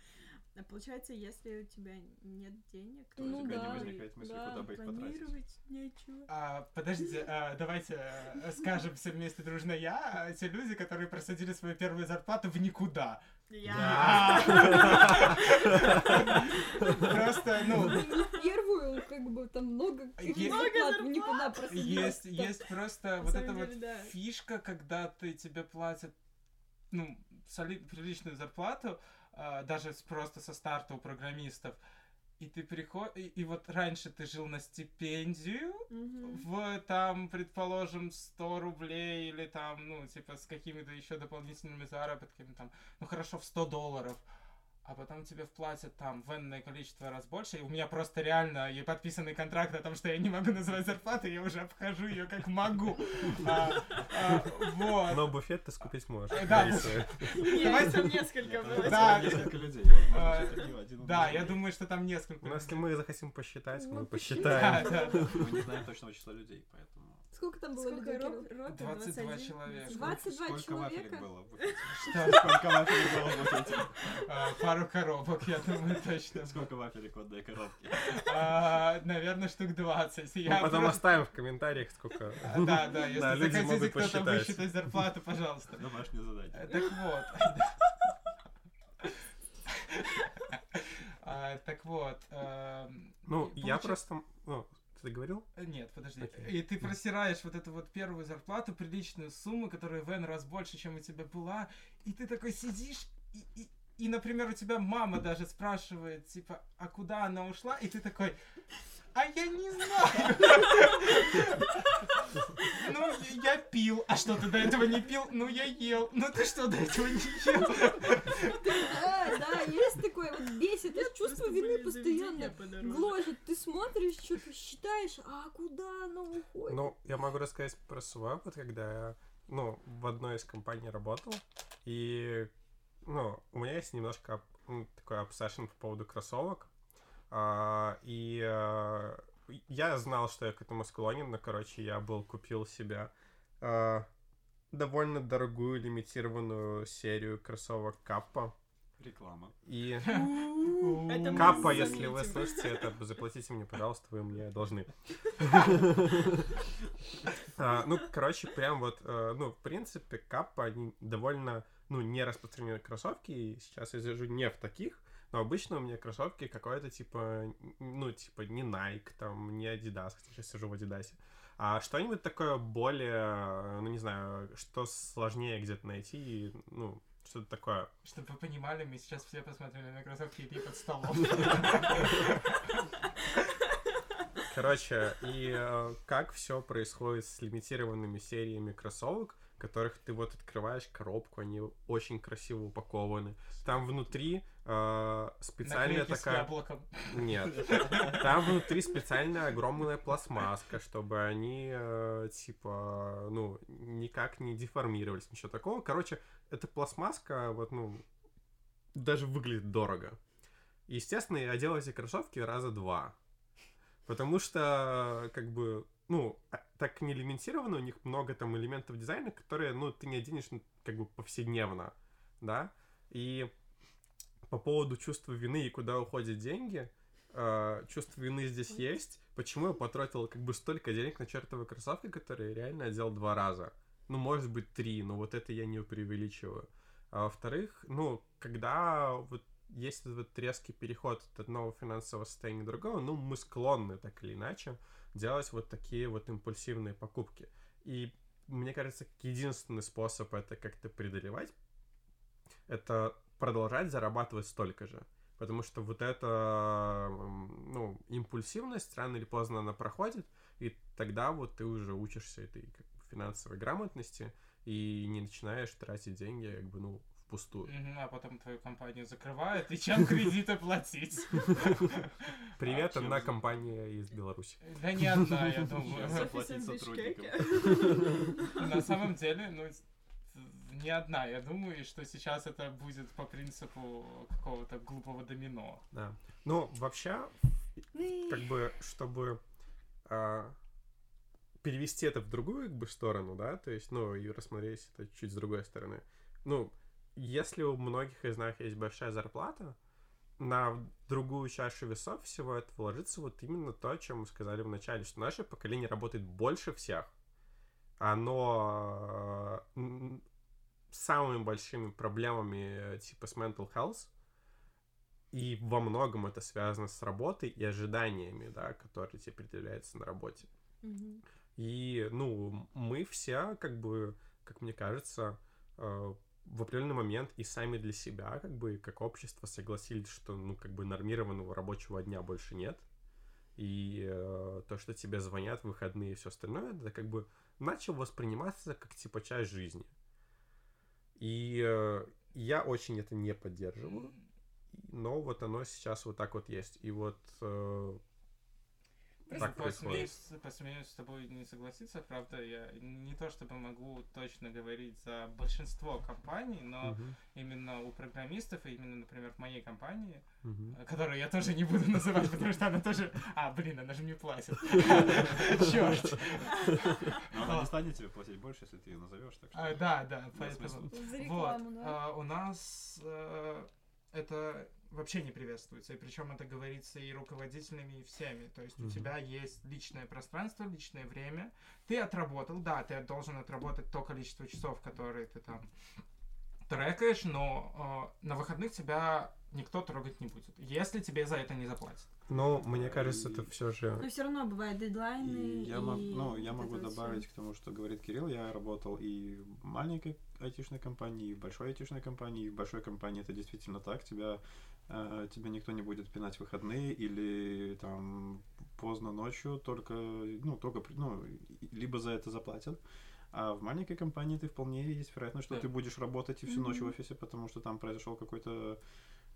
А получается, если у тебя нет денег, То Ну да, не возникает мысли, да, куда бы их потратить. нечего. А, подождите, а, давайте э, скажем все вместе дружно я, а, те люди, которые просадили свою первую зарплату в никуда. Я. <laughs> Просто, ну, Не первую, как бы там много много зарплат никуда просто есть, есть просто вот эта вот да. фишка, когда ты тебе платят, ну, приличную зарплату, а, даже с- просто со старта у программистов, и ты приходишь, и, и вот раньше ты жил на стипендию, Мгм. в там, предположим, 100 рублей или там, ну, типа, с какими-то еще дополнительными заработками, там, ну, хорошо, в 100 долларов, а потом тебе вплатят там в энное количество раз больше, и у меня просто реально и подписанный контракт о том, что я не могу называть зарплату, я уже обхожу ее как могу. А, а, вот. но буфет ты скупить можешь. Да. Нет, Давайте- там несколько было. Да. несколько людей. А, Да, я думаю, что там несколько. Если мы захотим посчитать, мы Ну, посчитаем. Мы не знаем точного числа людей, поэтому... Сколько там было Сколько людей? Кирилл? рота? 22 21? человека. 22 Сколько вафелек человека? было? в буфете? Что? Сколько вафелек было в буфете? А, Пару коробок, я думаю, точно. Сколько вафелек в одной коробке? А, Наверное, штук 20. Мы Я потом оставим в комментариях, сколько... Да, да, если Да, люди захотите могут кто-то посчитать. высчитать зарплату, пожалуйста. Домашнее Э, задание. Так вот. <laughs> А, Так вот. эм, Ну, я просто... Ты говорил? Э, Нет, подожди. Окей. И ты просираешь вот эту вот первую зарплату, приличную сумму, которая в N раз больше, чем у тебя была, и ты такой сидишь, и, и, и, например, у тебя мама даже спрашивает, типа, а куда она ушла, и ты такой, а я не знаю. Ну, я пил. А что, ты до этого не пил? Ну, я ел. Ну, ты что, до этого не ел? Да, да, есть такое, вот бесит, это чувство вины постоянно гложет. Ты смотришь, что-то считаешь, а куда оно уходит? Ну, я могу рассказать про свой опыт, когда я, ну, в одной из компаний работал, и, ну, у меня есть немножко такой обсессион по поводу кроссовок, и э, я знал, что я к этому склонен, но, короче, я был, купил себе э, довольно дорогую лимитированную серию кроссовок Каппа, Реклама. и... <laughs> Капа, если вы слышите это, заплатите мне, пожалуйста, вы мне должны. <laughs> А, Ну, короче, прям вот, ну, в принципе, капа, они довольно, ну, не распространенные кроссовки, и сейчас я сижу не в таких, но обычно у меня кроссовки какой-то, типа, ну, типа, не Nike, там, не Adidas, хотя сейчас сижу в Adidas, а что-нибудь такое более, ну, не знаю, что сложнее где-то найти, и, ну, что-то такое. Чтобы вы понимали, мы сейчас все посмотрели на кроссовки Ильи под столом. Короче, и э, как все происходит с лимитированными сериями кроссовок, которых ты вот открываешь коробку, они очень красиво упакованы. Там внутри специальная Наклейки с такая... яблоком. Нет. Там внутри специальная огромная пластмасска, чтобы они, э, типа, ну, никак не деформировались, ничего такого. Короче, эта пластмасска, вот, ну, даже выглядит дорого. Естественно, я делал эти кроссовки раза два. Потому что, как бы, ну, а- так не лимитировано, у них много там элементов дизайна, которые, ну, ты не оденешь, как бы, повседневно, да? И по поводу чувства вины и куда уходят деньги, э, чувство вины здесь есть. Почему я потратил как бы столько денег на чертовы кроссовки, которые я реально одел два раза? Ну, может быть, три, но вот это я не преувеличиваю. А во-вторых, ну, когда вот есть этот вот резкий переход от одного финансового состояния к другому, ну, мы склонны так или иначе делать вот такие вот импульсивные покупки. И мне кажется, единственный способ это как-то преодолевать, это продолжать зарабатывать столько же. Потому что вот эта, ну, импульсивность, рано или поздно она проходит, и тогда вот ты уже учишься этой как бы, финансовой грамотности и не начинаешь тратить деньги, как бы, ну, впустую. А потом твою компанию закрывают, и чем кредиты платить? Привет, чем одна компания из Беларуси. Да не одна, я думаю. Заплатить сотрудникам. На самом деле, ну, не одна, я думаю, что сейчас это будет по принципу какого-то глупого домино. Да. Ну, вообще, как бы, чтобы а, перевести это в другую как бы сторону, да, то есть, ну, и рассмотреть это чуть с другой стороны. Ну, если у многих из нас есть большая зарплата, на другую чашу весов всего этого ложится вот именно то, о чем мы сказали в начале, что наше поколение работает больше всех. Оно самыми большими проблемами э, типа с mental health, и во многом это связано с работой и ожиданиями, да, которые тебе предъявляются на работе. Мгм. И, ну, мы все, как бы, как мне кажется, э, в определенный момент и сами для себя, как бы, как общество согласились, что, ну, как бы, нормированного рабочего дня больше нет. И э, то, что тебе звонят в выходные и все остальное, это как бы начал восприниматься как, типа, часть жизни. И э, я очень это не поддерживаю. Но вот оно сейчас вот так вот есть. И вот, э, так происходит. Посмеюсь, с тобой не согласиться, правда, я не то чтобы могу точно говорить за большинство компаний, но Мгм, именно у программистов, и именно, например, в моей компании, э, которую я тоже не буду <laughs> называть, потому что она тоже... А, блин, она же мне платит. <laughs> Черт. Но она не станет тебе платить больше, если ты ее назовешь, так что... А, Да, да, поэтому... Вот, а, у нас э, это вообще не приветствуется, и причем это говорится и руководителями, и всеми. То есть у Мгм. тебя есть личное пространство, личное время. Ты отработал, да, ты должен отработать то количество часов, которые ты там трекаешь, но э, на выходных тебя никто трогать не будет, если тебе за это не заплатят. Ну, мне кажется, это все же... Но все равно бывают дедлайны. И я, мог- и ну, я могу добавить к тому, что говорит Кирилл. Я работал и в маленькой айтишной компании, и в большой айтишной компании. И в большой компании это действительно так. Тебя, тебя никто не будет пинать в выходные или там поздно ночью, только, ну, только, ну, либо за это заплатят. А в маленькой компании ты вполне есть вероятность, что Да. ты будешь работать и всю ночь в офисе, потому что там произошел какой-то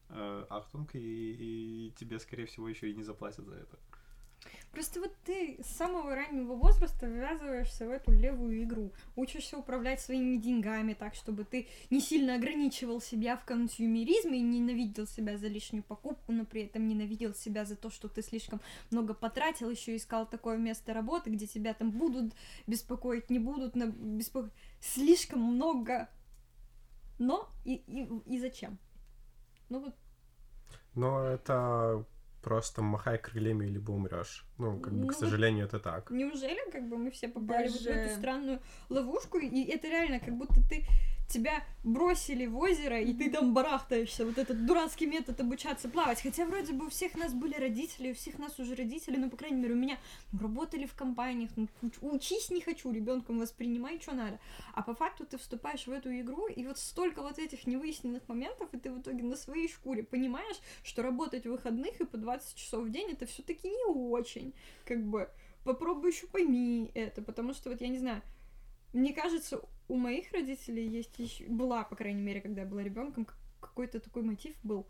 э, ахтунг, и, и тебе, скорее всего, еще и не заплатят за это. Просто вот ты с самого раннего возраста ввязываешься в эту левую игру. Учишься управлять своими деньгами так, чтобы ты не сильно ограничивал себя в консюмеризме и ненавидел себя за лишнюю покупку, но при этом ненавидел себя за то, что ты слишком много потратил, еще искал такое место работы, где тебя там будут беспокоить, не будут на беспоко... Слишком много но и, и, и зачем? Ну вот Но это просто махай крыльями, либо умрешь. Ну, как бы, Ну, к сожалению, это так. Неужели как бы мы все попали вот в Даже- эту странную ловушку, и это реально как будто ты тебя бросили в озеро, и ты там барахтаешься, вот этот дурацкий метод обучаться плавать. Хотя вроде бы у всех нас были родители, у всех нас уже родители, ну, по крайней мере, у меня работали в компаниях, ну, уч- учись не хочу, ребенком воспринимай, что надо. А по факту ты вступаешь в эту игру, и вот столько вот этих невыясненных моментов, и ты в итоге на своей шкуре понимаешь, что работать в выходных и по 20 часов в день это все-таки не очень. Как бы попробуй еще пойми это, потому что вот я не знаю, мне кажется, у моих родителей есть еще была, по крайней мере, когда я была ребенком, какой-то такой мотив был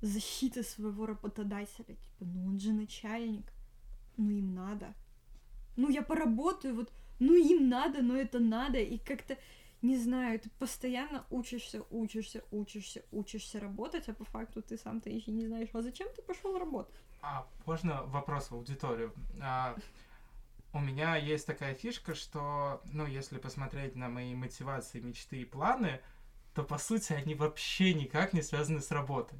защита своего работодателя. Типа, ну он же начальник, ну им надо. Ну я поработаю, вот, ну им надо, но это надо, и как-то не знаю, ты постоянно учишься, учишься, учишься, учишься работать, а по факту ты сам-то еще не знаешь, а зачем ты пошел работать? А можно вопрос в аудиторию? А, у меня есть такая фишка, что, ну, если посмотреть на мои мотивации, мечты и планы, то, по сути, они вообще никак не связаны с работой.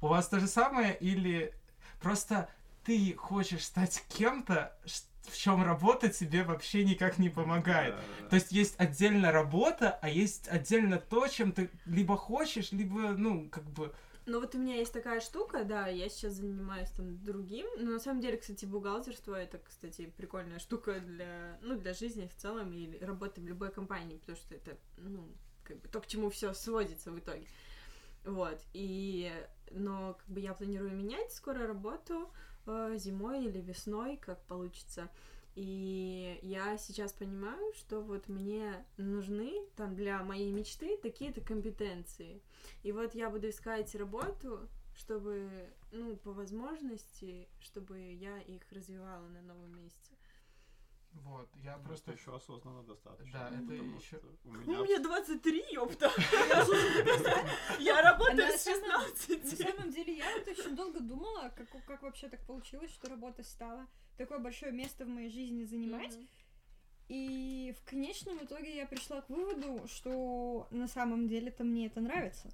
У вас то же самое или просто ты хочешь стать кем-то, в чем работа тебе вообще никак не помогает? Да-да-да. То есть есть отдельно работа, а есть отдельно то, чем ты либо хочешь, либо, ну, как бы... Ну вот у меня есть такая штука, да, я сейчас занимаюсь там другим, но на самом деле, кстати, бухгалтерство это, кстати, прикольная штука для, ну, для жизни в целом и работы в любой компании, потому что это, ну, как бы то, к чему все сводится в итоге. Вот, и, но как бы я планирую менять скоро работу э, зимой или весной, как получится. И я сейчас понимаю, что вот мне нужны там для моей мечты такие-то компетенции. И вот я буду искать работу, чтобы, ну, по возможности, чтобы я их развивала на новом месте. Вот, я Просто просто... еще осознанно достаточно. Да, это ещё- что У У меня меня 23, ёпта! <laughs> Я работаю с самом- На 16. самом деле, я вот очень долго думала, как, как вообще так получилось, что работа стала такое большое место в моей жизни занимать. И в конечном итоге я пришла к выводу, что на самом деле-то мне это нравится.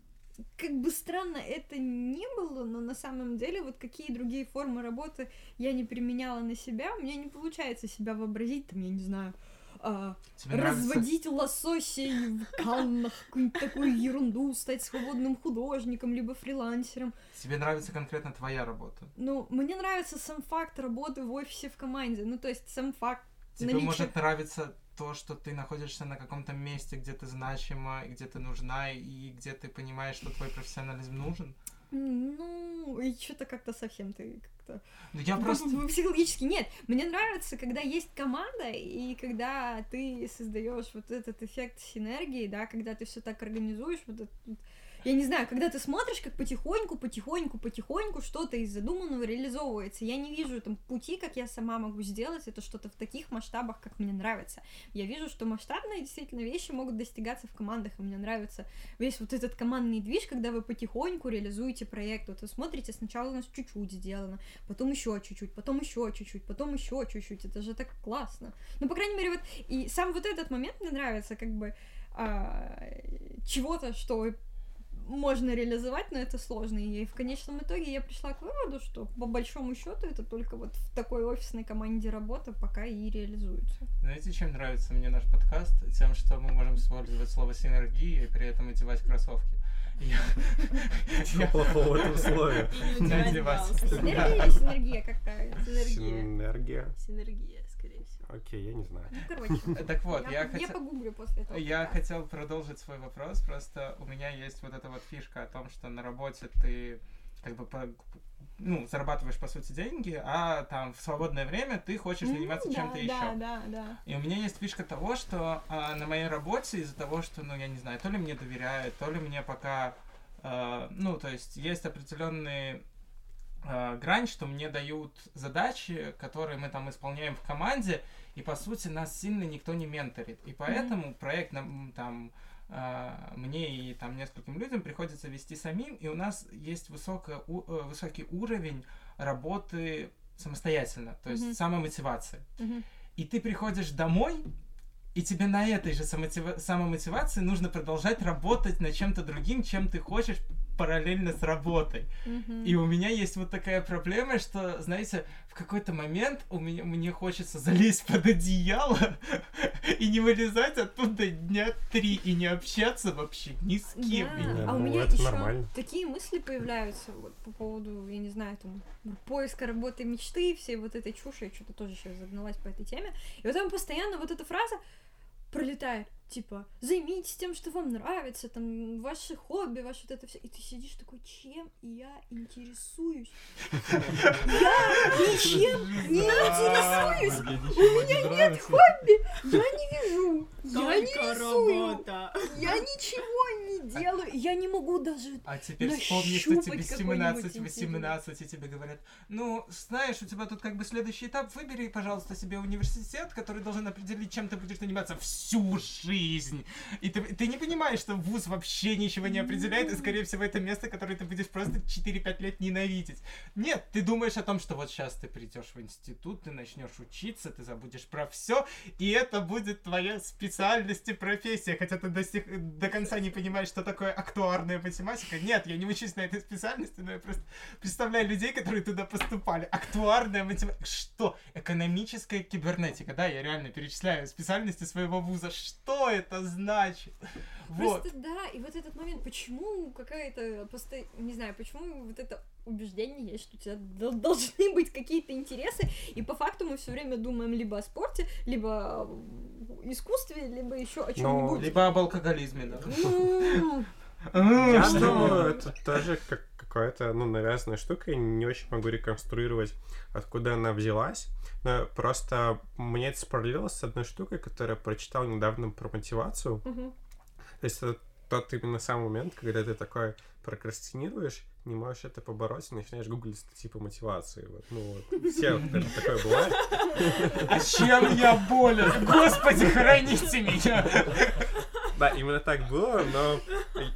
Как бы странно это не было, но на самом деле вот какие другие формы работы я не применяла на себя, у меня не получается себя вообразить, там, я не знаю, а, Тебе нравится... разводить лососей в Каннах, какую-нибудь такую ерунду, стать свободным художником, либо фрилансером. Тебе нравится конкретно твоя работа. Ну, мне нравится сам факт работы в офисе в команде, ну, то есть сам факт Тебе наличие- может нравиться то, что ты находишься на каком-то месте, где ты значима, где ты нужна, и где ты понимаешь, что твой профессионализм нужен. Ну, и что-то как-то совсем ты как-то Ну, я просто... Психологически нет. Мне нравится, когда есть команда, и когда ты создаешь вот этот эффект синергии, да, когда ты все так организуешь, вот этот я не знаю, когда ты смотришь, как потихоньку, потихоньку, потихоньку что-то из задуманного реализовывается. Я не вижу там пути, как я сама могу сделать это что-то в таких масштабах, как мне нравится. Я вижу, что масштабные действительно вещи могут достигаться в командах, и мне нравится весь вот этот командный движ, когда вы потихоньку реализуете проект. Вот вы смотрите, сначала у нас чуть-чуть сделано, потом еще чуть-чуть, потом еще чуть-чуть, потом еще чуть-чуть. Это же так классно. Ну, по крайней мере, вот и сам вот этот момент мне нравится, как бы а, чего-то, что можно реализовать, но это сложно. И в конечном итоге я пришла к выводу, что по большому счету это только вот в такой офисной команде работа пока и реализуется. Знаете, чем нравится мне наш подкаст? Тем, что мы можем использовать слово синергия и при этом одевать кроссовки. Я- Что плохого в этом слове? Синергия или синергия какая? Синергия. Синергия. Синергия, скорее всего. Окей, я не знаю. Ну, короче. <laughs> Так вот, я я хотел... погуглю после этого. Я хотел продолжить свой вопрос, просто у меня есть вот эта вот фишка о том, что на работе ты как бы по- ну, зарабатываешь, по сути, деньги, а там в свободное время ты хочешь Ну, заниматься да, чем-то да, еще. Да, да, И у меня есть фишка того, что а, на моей работе из-за того, что, ну, я не знаю, то ли мне доверяют, то ли мне пока, а, ну, то есть есть определенный а, грань, что мне дают задачи, которые мы там исполняем в команде, и по сути нас сильно никто не менторит. И поэтому проект нам там а, мне и там нескольким людям приходится вести самим, и у нас есть высокое, у- э, высокий уровень работы самостоятельно, то есть Мгм. самомотивации. Мгм. И ты приходишь домой, и тебе на этой же самомотива- самомотивации нужно продолжать работать над чем-то другим, чем ты хочешь параллельно с работой. И у меня есть вот такая проблема, что, знаете, в какой-то момент у меня, мне хочется залезть под одеяло <laughs> и не вылезать оттуда дня три, и не общаться вообще ни с кем. Да, не- а у ну, меня это еще нормально. такие мысли появляются вот по поводу, я не знаю, там, поиска работы мечты, всей вот этой чуши, я что-то тоже сейчас загналась по этой теме, и вот там постоянно вот эта фраза пролетает, типа, займитесь тем, что вам нравится, там, ваши хобби, ваше вот это все, и ты сидишь такой, чем я интересуюсь? Я ничем не интересуюсь! У меня нет Хобби! Я не вижу, я не рисую, я ничего не делаю, я не могу даже А теперь вспомни, что тебе нащупать 17-18, и тебе говорят, ну, знаешь, у тебя тут как бы следующий этап, выбери, пожалуйста, себе университет, который должен определить, чем ты будешь заниматься всю жизнь. И ты, ты не понимаешь, что вуз вообще ничего не определяет, и, скорее всего, это место, которое ты будешь просто 4-5 лет ненавидеть. Нет, ты думаешь о том, что вот сейчас ты придешь в институт, ты начнешь учиться, ты забудешь про все, и это будет твоя специальность и профессия, хотя ты до, сих- до конца не понимаешь, что такое актуарная математика. Нет, я не учусь на этой специальности, но я просто представляю людей, которые туда поступали. Актуарная математика. Что? Экономическая кибернетика. Да, я реально перечисляю специальности своего вуза. Что это значит? Вот. Просто да, и вот этот момент, почему какая-то посто... не знаю, почему вот это убеждение есть, что у тебя дол- должны быть какие-то интересы, и по факту мы все время думаем либо о спорте, либо о искусстве, либо еще о чем-нибудь. Либо об алкоголизме, да. Ну, Ну, Я что? думаю, это тоже как какая-то, ну, навязанная штука, я не очень могу реконструировать, откуда она взялась, но просто мне это спараллелось с одной штукой, которую я прочитал недавно про мотивацию, мгм. то есть это тот именно самый момент, когда ты такой прокрастинируешь, не можешь это побороть, и начинаешь гуглить статьи по мотивации. Вот, ну, вот, все, наверное, такое бывает. А чем я болен? Господи, храните меня! Да, именно так было, но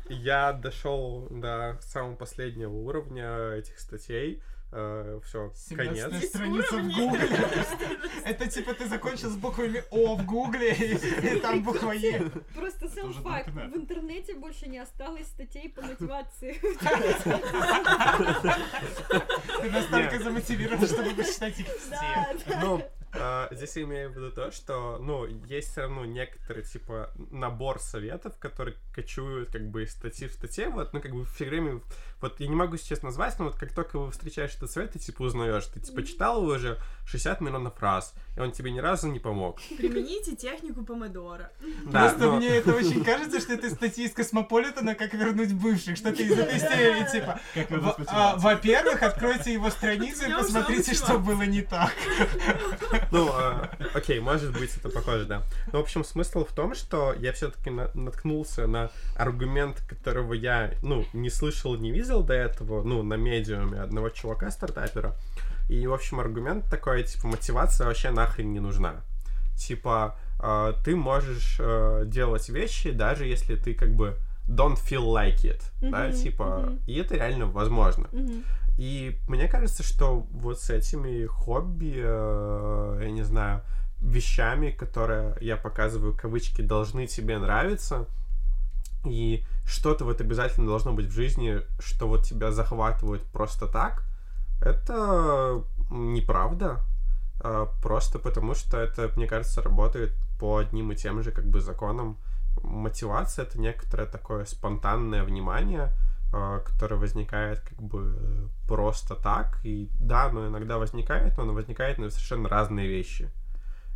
я дошел до самого последнего уровня этих статей. Все, 17 конец. страница в гугле. <laughs> Это типа ты закончил с буквами О в гугле, и, там буква Е. Просто сам факт, в интернете больше не осталось статей по мотивации. <laughs> Ты настолько замотивирован, чтобы прочитать их <laughs> все. А, Здесь я имею в виду то, что, ну, есть все равно некоторый, типа, набор советов, которые кочуют, как бы, из статьи в статье, вот, ну, как бы, все время, вот, я не могу сейчас назвать, но вот как только вы встречаешь этот совет, ты, типа, узнаешь, ты, типа, читал его уже 60 миллионов раз, и он тебе ни разу не помог. Примените технику помодора. Да, Просто но- мне это очень кажется, что это статьи из Космополитена, как вернуть бывших, что-то из этой серии, типа. А. Во-первых, откройте его страницу и посмотрите, что было не так. <laughs> Ну, а, окей, может быть, это похоже, да. Но, в общем, смысл в том, что я все-таки наткнулся на аргумент, которого я, ну, не слышал, не видел до этого, ну, на медиуме одного чувака-стартапера. И, в общем, аргумент такой, типа, мотивация вообще нахрен не нужна. Типа, э, ты можешь э, делать вещи, даже если ты, как бы, don't feel like it, да, типа, и это реально возможно. И мне кажется, что вот с этими хобби, э, я не знаю, вещами, которые я показываю, кавычки, должны тебе нравиться, и что-то вот обязательно должно быть в жизни, что вот тебя захватывает просто так, это неправда. А, Просто потому что это, мне кажется, работает по одним и тем же как бы законам. Мотивация — это некоторое такое спонтанное внимание, а, которое возникает как бы э, просто так. И да, оно иногда возникает, но оно возникает на совершенно разные вещи.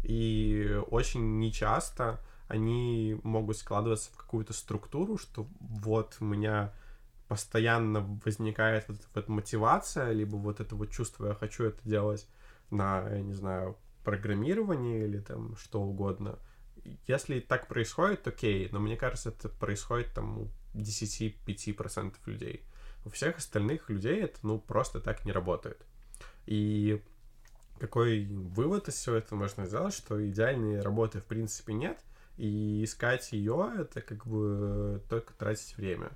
И очень нечасто они могут складываться в какую-то структуру, что вот у меня постоянно возникает вот эта вот мотивация, либо вот это вот чувство, я хочу это делать на, я не знаю, программировании или там что угодно. Если так происходит, окей, но мне кажется, это происходит там у 10-5% людей. У всех остальных людей это, ну, просто так не работает. И какой вывод из всего этого можно сделать, что идеальной работы в принципе нет, и искать ее это как бы только тратить время.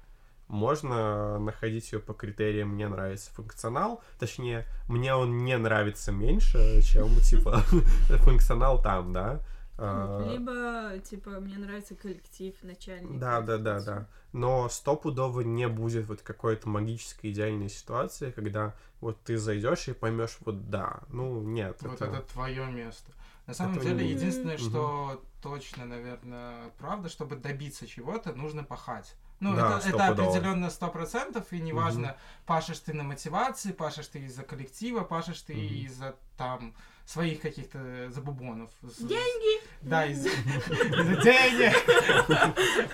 Можно находить ее по критериям «мне нравится функционал», точнее, мне он не нравится меньше, чем, типа, <laughs> функционал там, да. А, Либо, типа, мне нравится коллектив, начальник. Да, да, да, да. Но стопудово не будет вот какой-то магической идеальной ситуации, когда вот ты зайдешь и поймешь, вот да, ну нет, Вот это... это твое место. На самом Это деле, не- единственное, что точно, наверное, правда, чтобы добиться чего-то, нужно пахать. Ну, Да, это, это определенно сто процентов, и неважно, пашешь ты на мотивации, пашешь ты из-за коллектива, пашешь ты Мгм. из-за там своих каких-то забубонов. С- Деньги! Да, из- из-за денег.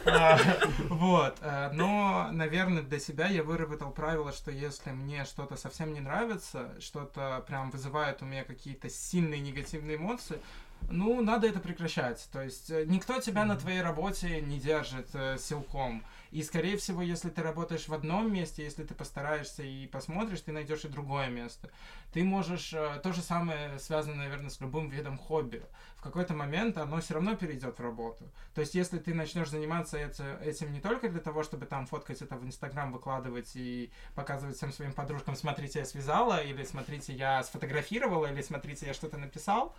А, Вот. э, Но, наверное, для себя я выработал правило, что если мне что-то совсем не нравится, что-то прям вызывает у меня какие-то сильные негативные эмоции, ну, надо это прекращать. То есть э, никто тебя на твоей работе не держит э, силком. И, скорее всего, если ты работаешь в одном месте, если ты постараешься и посмотришь, ты найдешь и другое место. Ты можешь... э, То же самое связано, наверное, с любым видом хобби. В какой-то момент оно все равно перейдет в работу. То есть, если ты начнешь заниматься этим не только для того, чтобы там фоткать это в Инстаграм, выкладывать и показывать всем своим подружкам, смотрите, я связала, или смотрите, я сфотографировала, или смотрите, я что-то написал,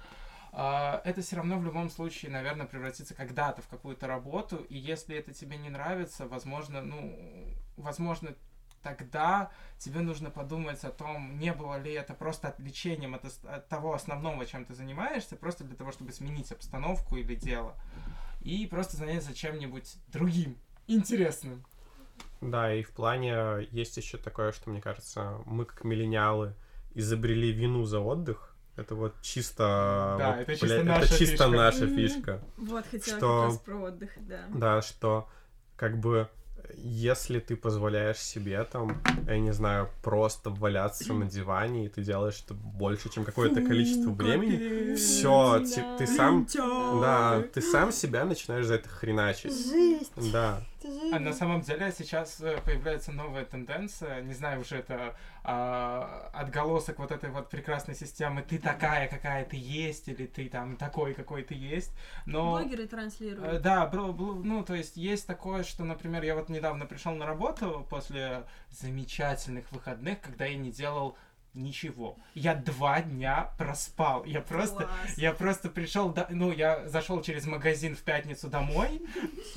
это все равно в любом случае, наверное, превратится когда-то в какую-то работу, и если это тебе не нравится, возможно, ну, возможно, тогда тебе нужно подумать о том, не было ли это просто отвлечением от, от того основного, чем ты занимаешься, просто для того, чтобы сменить обстановку или дело, и просто заняться чем-нибудь другим, интересным. Да, и в плане есть еще такое, что, мне кажется, мы как миллениалы изобрели вину за отдых. Это вот чисто... Да, вот, это чисто это наша чисто фишка. наша фишка. Вот, хотела Что- как раз про отдых, да. Да, что как бы если ты позволяешь себе там, я не знаю, просто валяться на диване, и ты делаешь это больше, чем какое-то количество времени, все, да. ты сам, да, ты сам себя начинаешь за это хреначить. Жесть. Да, Это А на самом деле сейчас э, появляется новая тенденция, не знаю, уже это а, отголосок вот этой вот прекрасной системы «ты такая, какая ты есть», или «ты там такой, какой ты есть», но... Блогеры Э, транслируют. Да, бро- бл- ну, то есть есть такое, что, например, я вот недавно пришел на работу после замечательных выходных, когда я не делал ничего. Я два дня проспал. Я просто, Класс. я просто пришел, до- ну, я зашел через магазин в пятницу домой,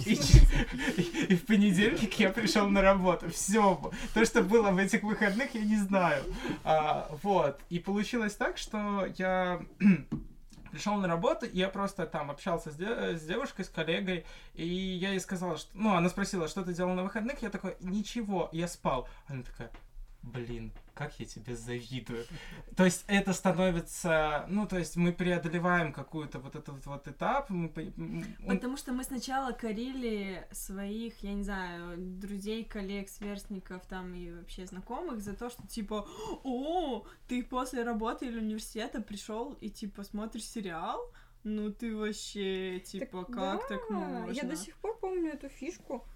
и, <laughs> в понедельник я пришел на работу. Все. То, что было в этих выходных, я не знаю. А, вот. И получилось так, что я <clears throat> пришел на работу, и я просто там общался с, де- с девушкой, с коллегой, и я ей сказала, что... Ну, она спросила, что ты делал на выходных, я такой, ничего, я спал. Она такая, блин, как я тебе завидую. То есть это становится, ну, то есть мы преодолеваем какую-то вот этот вот этап, мы, Потому что мы сначала корили своих, я не знаю, друзей, коллег, сверстников там и вообще знакомых за то, что типа, о, ты после работы или университета пришел и типа смотришь сериал, ну ты вообще типа Так как да, так можно? Я до сих пор помню эту фишку.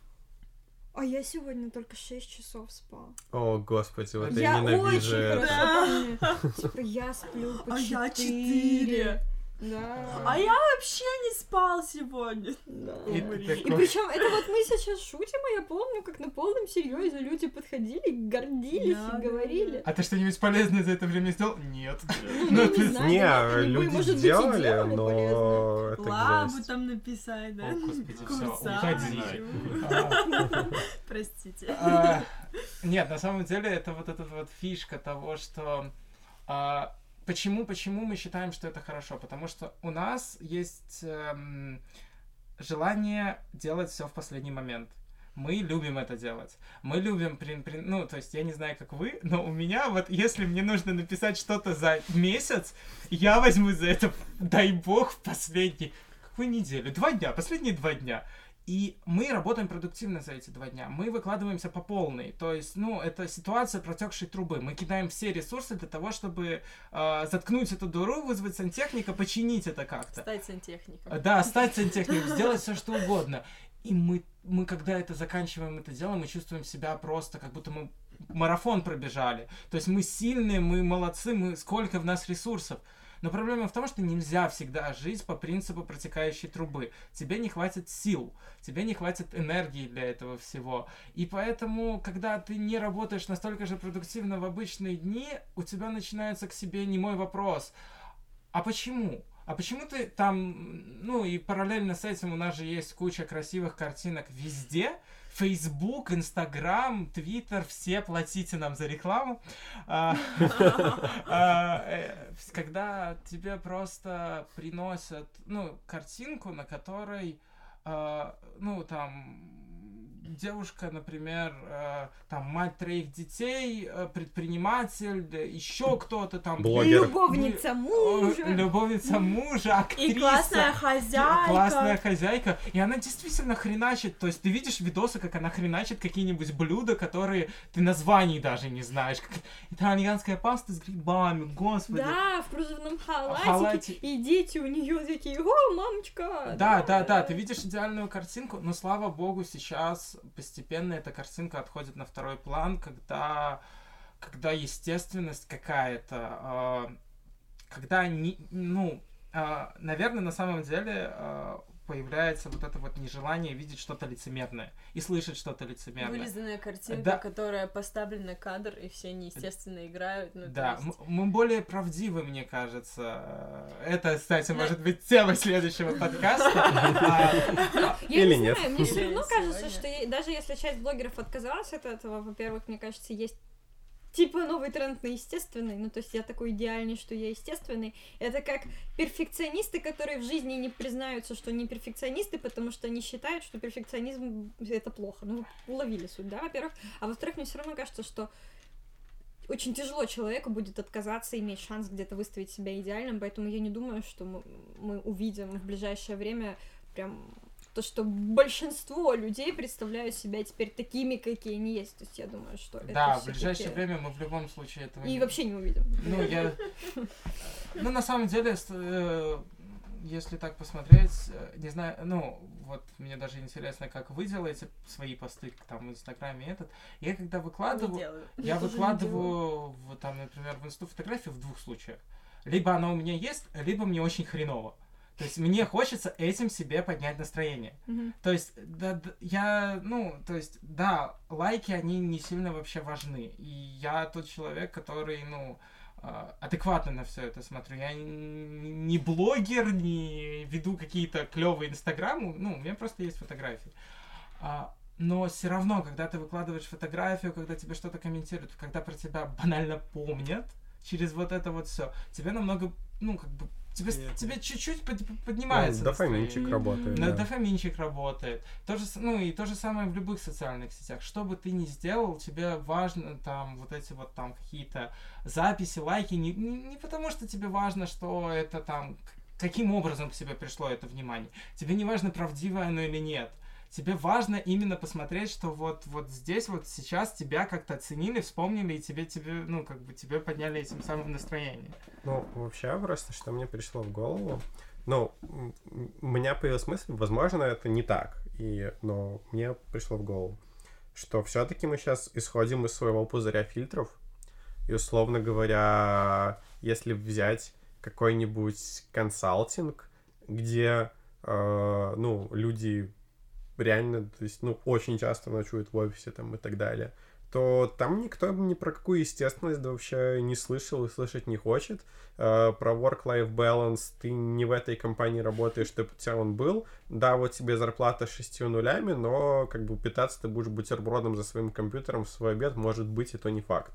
А я сегодня только 6 часов спал. О, господи, вот я, я ненавижу очень это. хорошо <laughs> помню. Типа я сплю по А я 4. Да. А я вообще не спал сегодня. Да. И И причем это вот мы сейчас шутим, а я помню, как на полном серьезе люди подходили, гордились Да, и да, говорили. А ты что-нибудь полезное за это время сделал? Нет. Ну, Ну, я ты- не знаю, Не, люди может быть, и сделали, делали но полезно. это Лабу там написать, да? О, господи, все, Курса. уходи. Почему? А, <laughs> Простите. а, Нет, на самом деле это вот эта вот фишка того, что а, почему, почему мы считаем, что это хорошо? Потому что у нас есть эм, желание делать все в последний момент. Мы любим это делать. Мы любим, при- при- ну, то есть я не знаю, как вы, но у меня вот, если мне нужно написать что-то за месяц, я возьму за это, дай бог, последний, какую неделю? Два дня, последние два дня. И мы работаем продуктивно за эти два дня. Мы выкладываемся по полной. То есть, ну, это ситуация протекшей трубы. Мы кидаем все ресурсы для того, чтобы э, заткнуть эту дыру, вызвать сантехника, починить это как-то. Стать сантехником. Да, стать сантехником, сделать все что угодно. И мы, мы, когда это заканчиваем это дело, мы чувствуем себя просто, как будто мы марафон пробежали. То есть мы сильные, мы молодцы, мы сколько в нас ресурсов. Но проблема в том, что нельзя всегда жить по принципу протекающей трубы. Тебе не хватит сил, тебе не хватит энергии для этого всего. И поэтому, когда ты не работаешь настолько же продуктивно в обычные дни, у тебя начинается к себе немой вопрос. А почему? А почему ты там, ну и параллельно с этим у нас же есть куча красивых картинок везде, Facebook, Instagram, Twitter, все платите нам за рекламу. А, а, э, Когда тебе просто приносят, ну, картинку, на которой, а, ну, там, девушка, например, э, там, мать троих детей, э, предприниматель, еще кто-то там. Блогер. Любовница Э, мужа. Любовница мужа, актриса. И классная хозяйка. Классная хозяйка. И она действительно хреначит. То есть ты видишь видосы, как она хреначит какие-нибудь блюда, которые ты названий даже не знаешь. Как итальянская паста с грибами, господи. Да, в кружевном халатике. Халате. И дети у нее такие, о, мамочка. Да, да, да, ты видишь идеальную картинку, но слава богу, сейчас постепенно эта картинка отходит на второй план, когда, когда естественность какая-то, а, когда, не, ну, а, наверное, на самом деле а, появляется вот это вот нежелание видеть что-то лицемерное и слышать что-то лицемерное. Вылизанная картинка, Да. которая поставлена кадр, и все неестественно играют. Ну, Да, есть- мы более правдивы, мне кажется. Это, кстати, может быть тема следующего подкаста. <laughs> А, Я Или не нет. знаю, мне все равно кажется, что даже если часть блогеров отказалась от этого, во-первых, мне кажется, есть типа новый тренд на естественный, ну то есть я такой идеальный, что я естественный. Это как перфекционисты, которые в жизни не признаются, что они перфекционисты, потому что они считают, что перфекционизм это плохо. Ну, уловили суть, да, во-первых. А во-вторых, мне все равно кажется, что очень тяжело человеку будет отказаться, иметь шанс где-то выставить себя идеальным, поэтому я не думаю, что мы, мы увидим в ближайшее время прям то, что большинство людей представляют себя теперь такими, какие они есть. То есть я думаю, что это Да, в всё-таки- ближайшее время мы в любом случае этого И не- вообще не увидим. Ну, я... <laughs> Ну, на самом деле, э, если так посмотреть, э, не знаю, ну, вот мне даже интересно, как вы делаете свои посты там в Инстаграме этот. Я когда выкладываю, я тоже выкладываю, в, там, например, в инсту фотографию в двух случаях. Либо она у меня есть, либо мне очень хреново. То есть мне хочется этим себе поднять настроение. Мгм. То есть, да, д- я, ну, то есть, да, лайки, они не сильно вообще важны. И я тот человек, который, ну, а, адекватно на все это смотрю. Я не блогер, не веду какие-то клевые инстаграмы, ну, у меня просто есть фотографии. А, но все равно, когда ты выкладываешь фотографию, когда тебе что-то комментируют, когда про тебя банально помнят через вот это вот все, тебе намного, ну, как бы тебе, Привет. тебе чуть-чуть под- поднимается Ну, дофаминчик работает, да. дофаминчик работает. То же, ну и то же самое в любых социальных сетях. Что бы ты ни сделал, тебе важно там вот эти вот там какие-то записи, лайки. Не, не, не потому, что тебе важно, что это там каким образом к тебе пришло это внимание. Тебе не важно, правдивое оно или нет. Тебе важно именно посмотреть, что вот, вот здесь, вот сейчас тебя как-то оценили, вспомнили, и тебе, тебе, ну, как бы тебе подняли этим самым настроение. Ну, вообще, просто что мне пришло в голову. Ну, у меня появилась мысль, возможно, это не так. И, но мне пришло в голову, что все-таки мы сейчас исходим из своего пузыря фильтров. И, условно говоря, если взять какой-нибудь консалтинг, где, э, ну, люди реально, то есть, ну, очень часто ночуют в офисе там и так далее, то там никто ни про какую естественность вообще не слышал и слышать не хочет. Э, про work-life balance ты не в этой компании работаешь, чтобы у тебя он был. Да, вот тебе зарплата шестью нулями, но как бы питаться ты будешь бутербродом за своим компьютером в свой обед, может быть, и то не факт.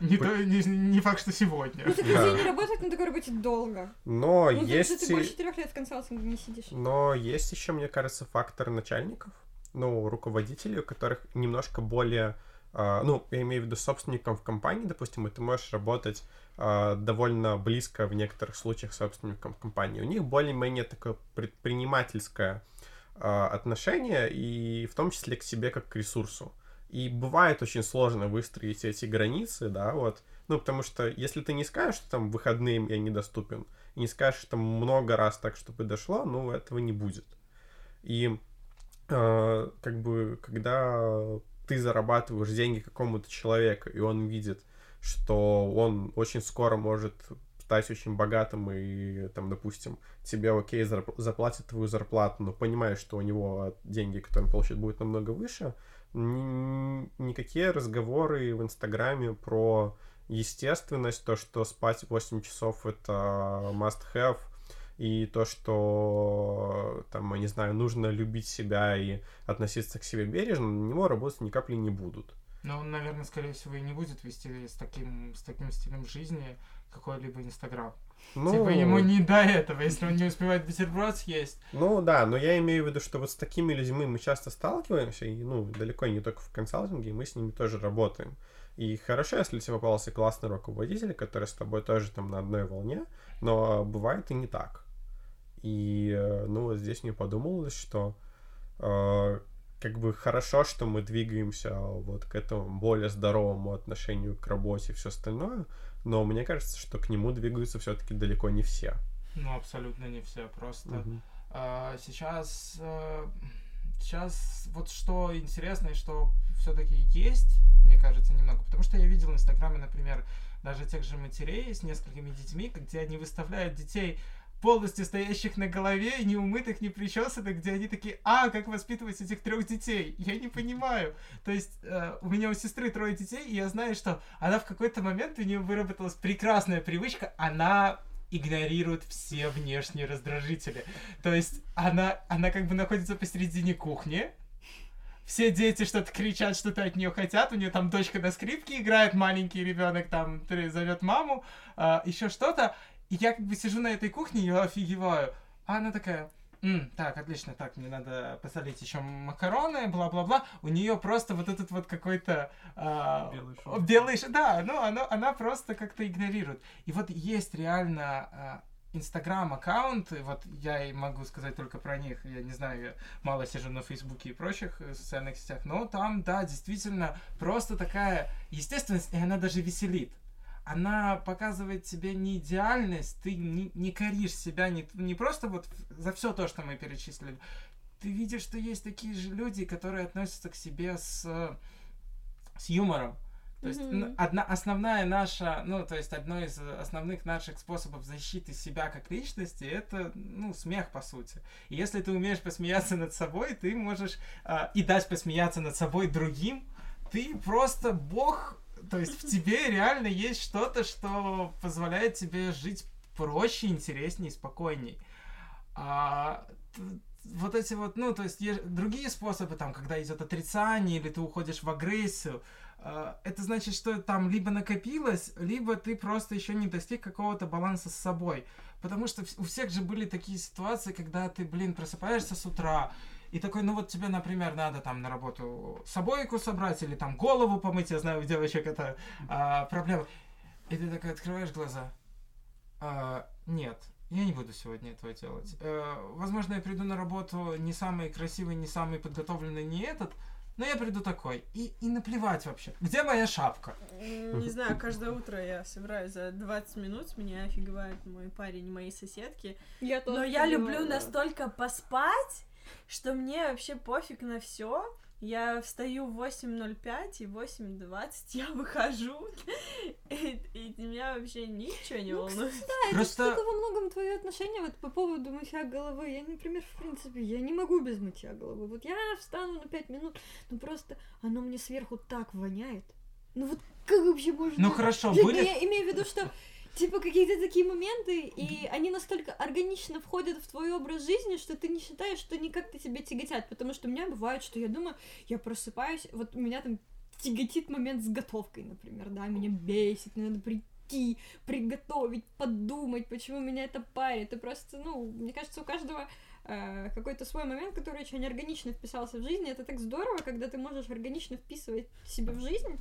Не, то, не, не факт, что сегодня. Ну, так Да. не работает на такой работе долго. Но Ну, потому есть... что ты больше четырех лет в консалтинге не сидишь. Но есть еще, мне кажется, фактор начальников, ну, руководителей, у которых немножко более, а, ну, я имею в виду собственником в компании, допустим, и ты можешь работать а, довольно близко в некоторых случаях с собственником компании. У них более-менее такое предпринимательское а, отношение, и в том числе к себе как к ресурсу. И бывает очень сложно выстроить эти границы, да, вот. Ну, потому что если ты не скажешь, что там выходные я недоступен, и не скажешь там много раз так, чтобы дошло, ну, этого не будет. И э, как бы, когда ты зарабатываешь деньги какому-то человеку, и он видит, что он очень скоро может стать очень богатым и, там, допустим, тебе, окей, заплатит твою зарплату, но понимаешь, что у него деньги, которые он получит, будут намного выше, ни- никакие разговоры в Инстаграме про естественность, то, что спать 8 часов это must have, и то, что там, я не знаю, нужно любить себя и относиться к себе бережно, на него работать ни капли не будут. Но он, наверное, скорее всего, и не будет вести с таким, с таким стилем жизни какой-либо Инстаграм. Ну, Типа ему не до этого, если он не успевает бутерброд съесть. ну да, но я имею в виду, что вот с такими людьми мы часто сталкиваемся, и ну далеко не только в консалтинге, мы с ними тоже работаем. И хорошо, если тебе попался классный руководитель, который с тобой тоже там на одной волне, но бывает и не так. И э, ну вот здесь мне подумалось, что э, как бы хорошо, что мы двигаемся вот к этому более здоровому отношению к работе и все остальное, но мне кажется, что к нему двигаются все-таки далеко не все. Ну, абсолютно не все. Просто Мгм. а, сейчас, э, сейчас вот что интересно и что все-таки есть, мне кажется, немного. Потому что я видел в Инстаграме, например, даже тех же матерей с несколькими детьми, где они выставляют детей полностью стоящих на голове, неумытых, не причесанных, где они такие, а, как воспитывать этих трех детей? Я не понимаю. То есть э, у меня у сестры трое детей, и я знаю, что она в какой-то момент, у нее выработалась прекрасная привычка, она игнорирует все внешние раздражители. То есть она, она как бы находится посередине кухни, все дети что-то кричат, что-то от нее хотят. У нее там дочка на скрипке играет, маленький ребенок там зовет маму, еще что-то. И я как бы сижу на этой кухне, я офигеваю. А она такая, «М, так, отлично, так, мне надо посолить еще макароны, бла-бла-бла. У нее просто вот этот вот какой-то... а, Белый шум. Белый ш- да, ну, она, она просто как-то игнорирует. И вот есть реально а, Инстаграм-аккаунты, вот я и могу сказать только про них, я не знаю, я мало сижу на Фейсбуке и прочих э, социальных сетях, но там, да, действительно, просто такая естественность, и она даже веселит. Она показывает тебе не идеальность, ты не, не коришь себя, не, не просто вот за все то, что мы перечислили. Ты видишь, что есть такие же люди, которые относятся к себе с, э, с юмором. То есть н- одна основная наша, ну, то есть одно из э, основных наших способов защиты себя как личности, это, ну, смех, по сути. И если ты умеешь посмеяться над собой, ты можешь а, и дать посмеяться над собой другим, ты просто бог, то есть в тебе реально есть что-то, что позволяет тебе жить проще, интереснее, спокойней. А, вот эти вот, ну, то есть е- другие способы, там, когда идет отрицание, или ты уходишь в агрессию, э, это значит, что там либо накопилось, либо ты просто еще не достиг какого-то баланса с собой. Потому что у всех же были такие ситуации, когда ты, блин, просыпаешься с утра, и такой, ну вот тебе, например, надо там на работу собойку собрать или там голову помыть, я знаю, у девочек это а, проблема. И ты такой открываешь глаза. «А, нет, я не буду сегодня этого делать. Э, возможно, я приду на работу не самый красивый, не самый подготовленный, не этот, но я приду такой. И, и наплевать вообще. Где моя шапка? Не знаю, каждое утро я собираюсь за 20 минут, меня офигевает мой парень мои соседки. Я Но я люблю настолько поспать, что мне вообще пофиг на все. Я встаю в 8.05 и в 8.20 я выхожу, <laughs> и, и меня вообще ничего не Ну, волнует. Да, это Просто- что-то во многом твое отношение вот по поводу мытья головы. Я, например, в принципе, я не могу без мытья головы. Вот я встану на пять минут, ну просто оно мне сверху так воняет. Ну вот как вообще можно... Ну хорошо, Жить? были... Я имею в виду, что типа какие-то такие моменты, и они настолько органично входят в твой образ жизни, что ты не считаешь, что они как-то тебя тяготят. Потому что у меня бывает, что я думаю, я просыпаюсь, вот у меня там тяготит момент с готовкой, например, да, меня бесит, мне надо прийти, приготовить, подумать, почему меня это парит. И просто, ну, мне кажется, у каждого э, какой-то свой момент, который очень органично вписался в жизнь. И Это так здорово, когда ты можешь органично вписывать себе в жизнь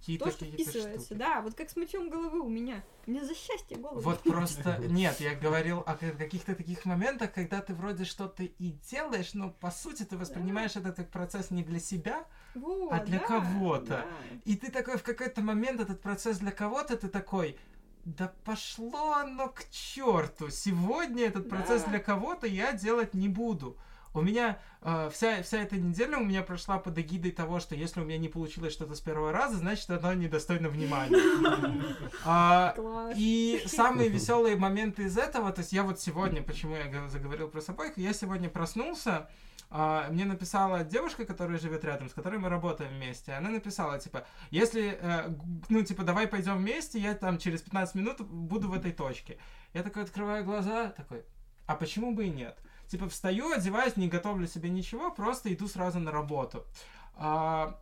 Какие-то то, что какие-то вписывается. штуки. Да, вот как с мытьем головы у меня. Мне за счастье голову. Вот просто, <laughs> нет, я говорил о ка- каких-то таких моментах, когда ты вроде что-то и делаешь, но по сути ты воспринимаешь это как процесс не для себя, Вот, а для да, кого-то. да. И ты такой в какой-то момент этот процесс для кого-то, ты такой, да пошло оно к черту. Сегодня этот процесс Да. для кого-то я делать не буду. У меня э, вся, вся эта неделя у меня прошла под эгидой того, что если у меня не получилось что-то с первого раза, значит оно недостойно внимания. <laughs> А, и самые веселые моменты из этого, то есть я вот сегодня, почему я заговорил про собойку, я сегодня проснулся, а, мне написала девушка, которая живет рядом, с которой мы работаем вместе. Она написала, типа, если, э, ну, типа, давай пойдем вместе, я там через 15 минут буду в этой точке. Я такой открываю глаза, такой, а почему бы и нет? Типа, встаю, одеваюсь, не готовлю себе ничего, просто иду сразу на работу. А,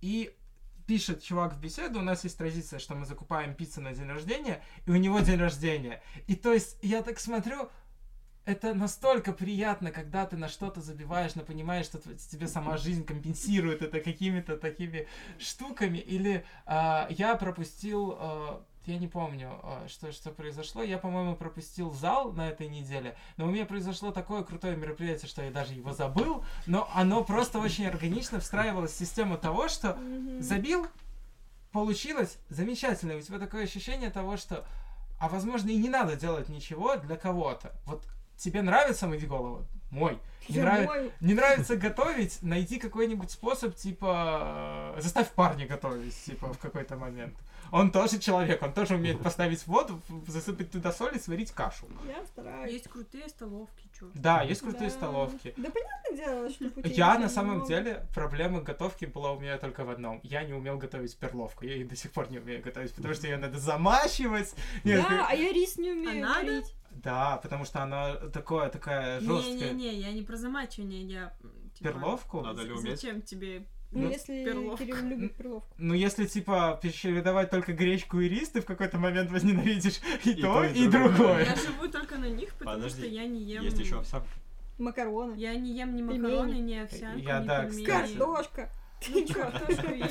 и пишет чувак в беседу, у нас есть традиция, что мы закупаем пиццу на день рождения, и у него день рождения. И то есть я так смотрю, это настолько приятно, когда ты на что-то забиваешь, но понимаешь, что тебе сама жизнь компенсирует это какими-то такими штуками. Или а, я пропустил, а, я не помню, а, что, что произошло. Я, по-моему, пропустил зал на этой неделе, но у меня произошло такое крутое мероприятие, что я даже его забыл, но оно просто очень органично встраивалось в систему того, что забил, получилось замечательно. У тебя такое ощущение того, что, а возможно и не надо делать ничего для кого-то. Вот тебе нравится мыть голову? Мой. Не, нрав- мою. не нравится готовить? Найди какой-нибудь способ, типа, э, заставь парня готовить, типа, в какой-то момент. Он тоже человек, он тоже умеет поставить воду, засыпать туда соль и сварить кашу. Я стараюсь. Есть крутые столовки, чё. Да, есть крутые Да. столовки. Да понятное дело, что путей Я на самом много. деле проблема готовки была у меня только в одном. Я не умел готовить перловку. Я и до сих пор не умею готовить, потому что ее надо замачивать. Нет, Да, а я рис не умею надо? варить. да, потому что она такое, такая жесткая. Не-не-не, я не про замачивание, я... типа, Перловку? Надо ли уметь? Зачем тебе Ну, Ну, если перловка. Кирилл любит перловку. Ну, если, типа, чередовать только гречку и рис, ты в какой-то момент возненавидишь и, И то, и и другое. другое. Я живу только на них, потому Подожди, что я не ем... Есть еще овсянка. Макароны. Я не ем ни Пельмени. макароны, ни овсянку, Я, ни да, пельмени. Картошка. Ну, картошку <laughs> ем.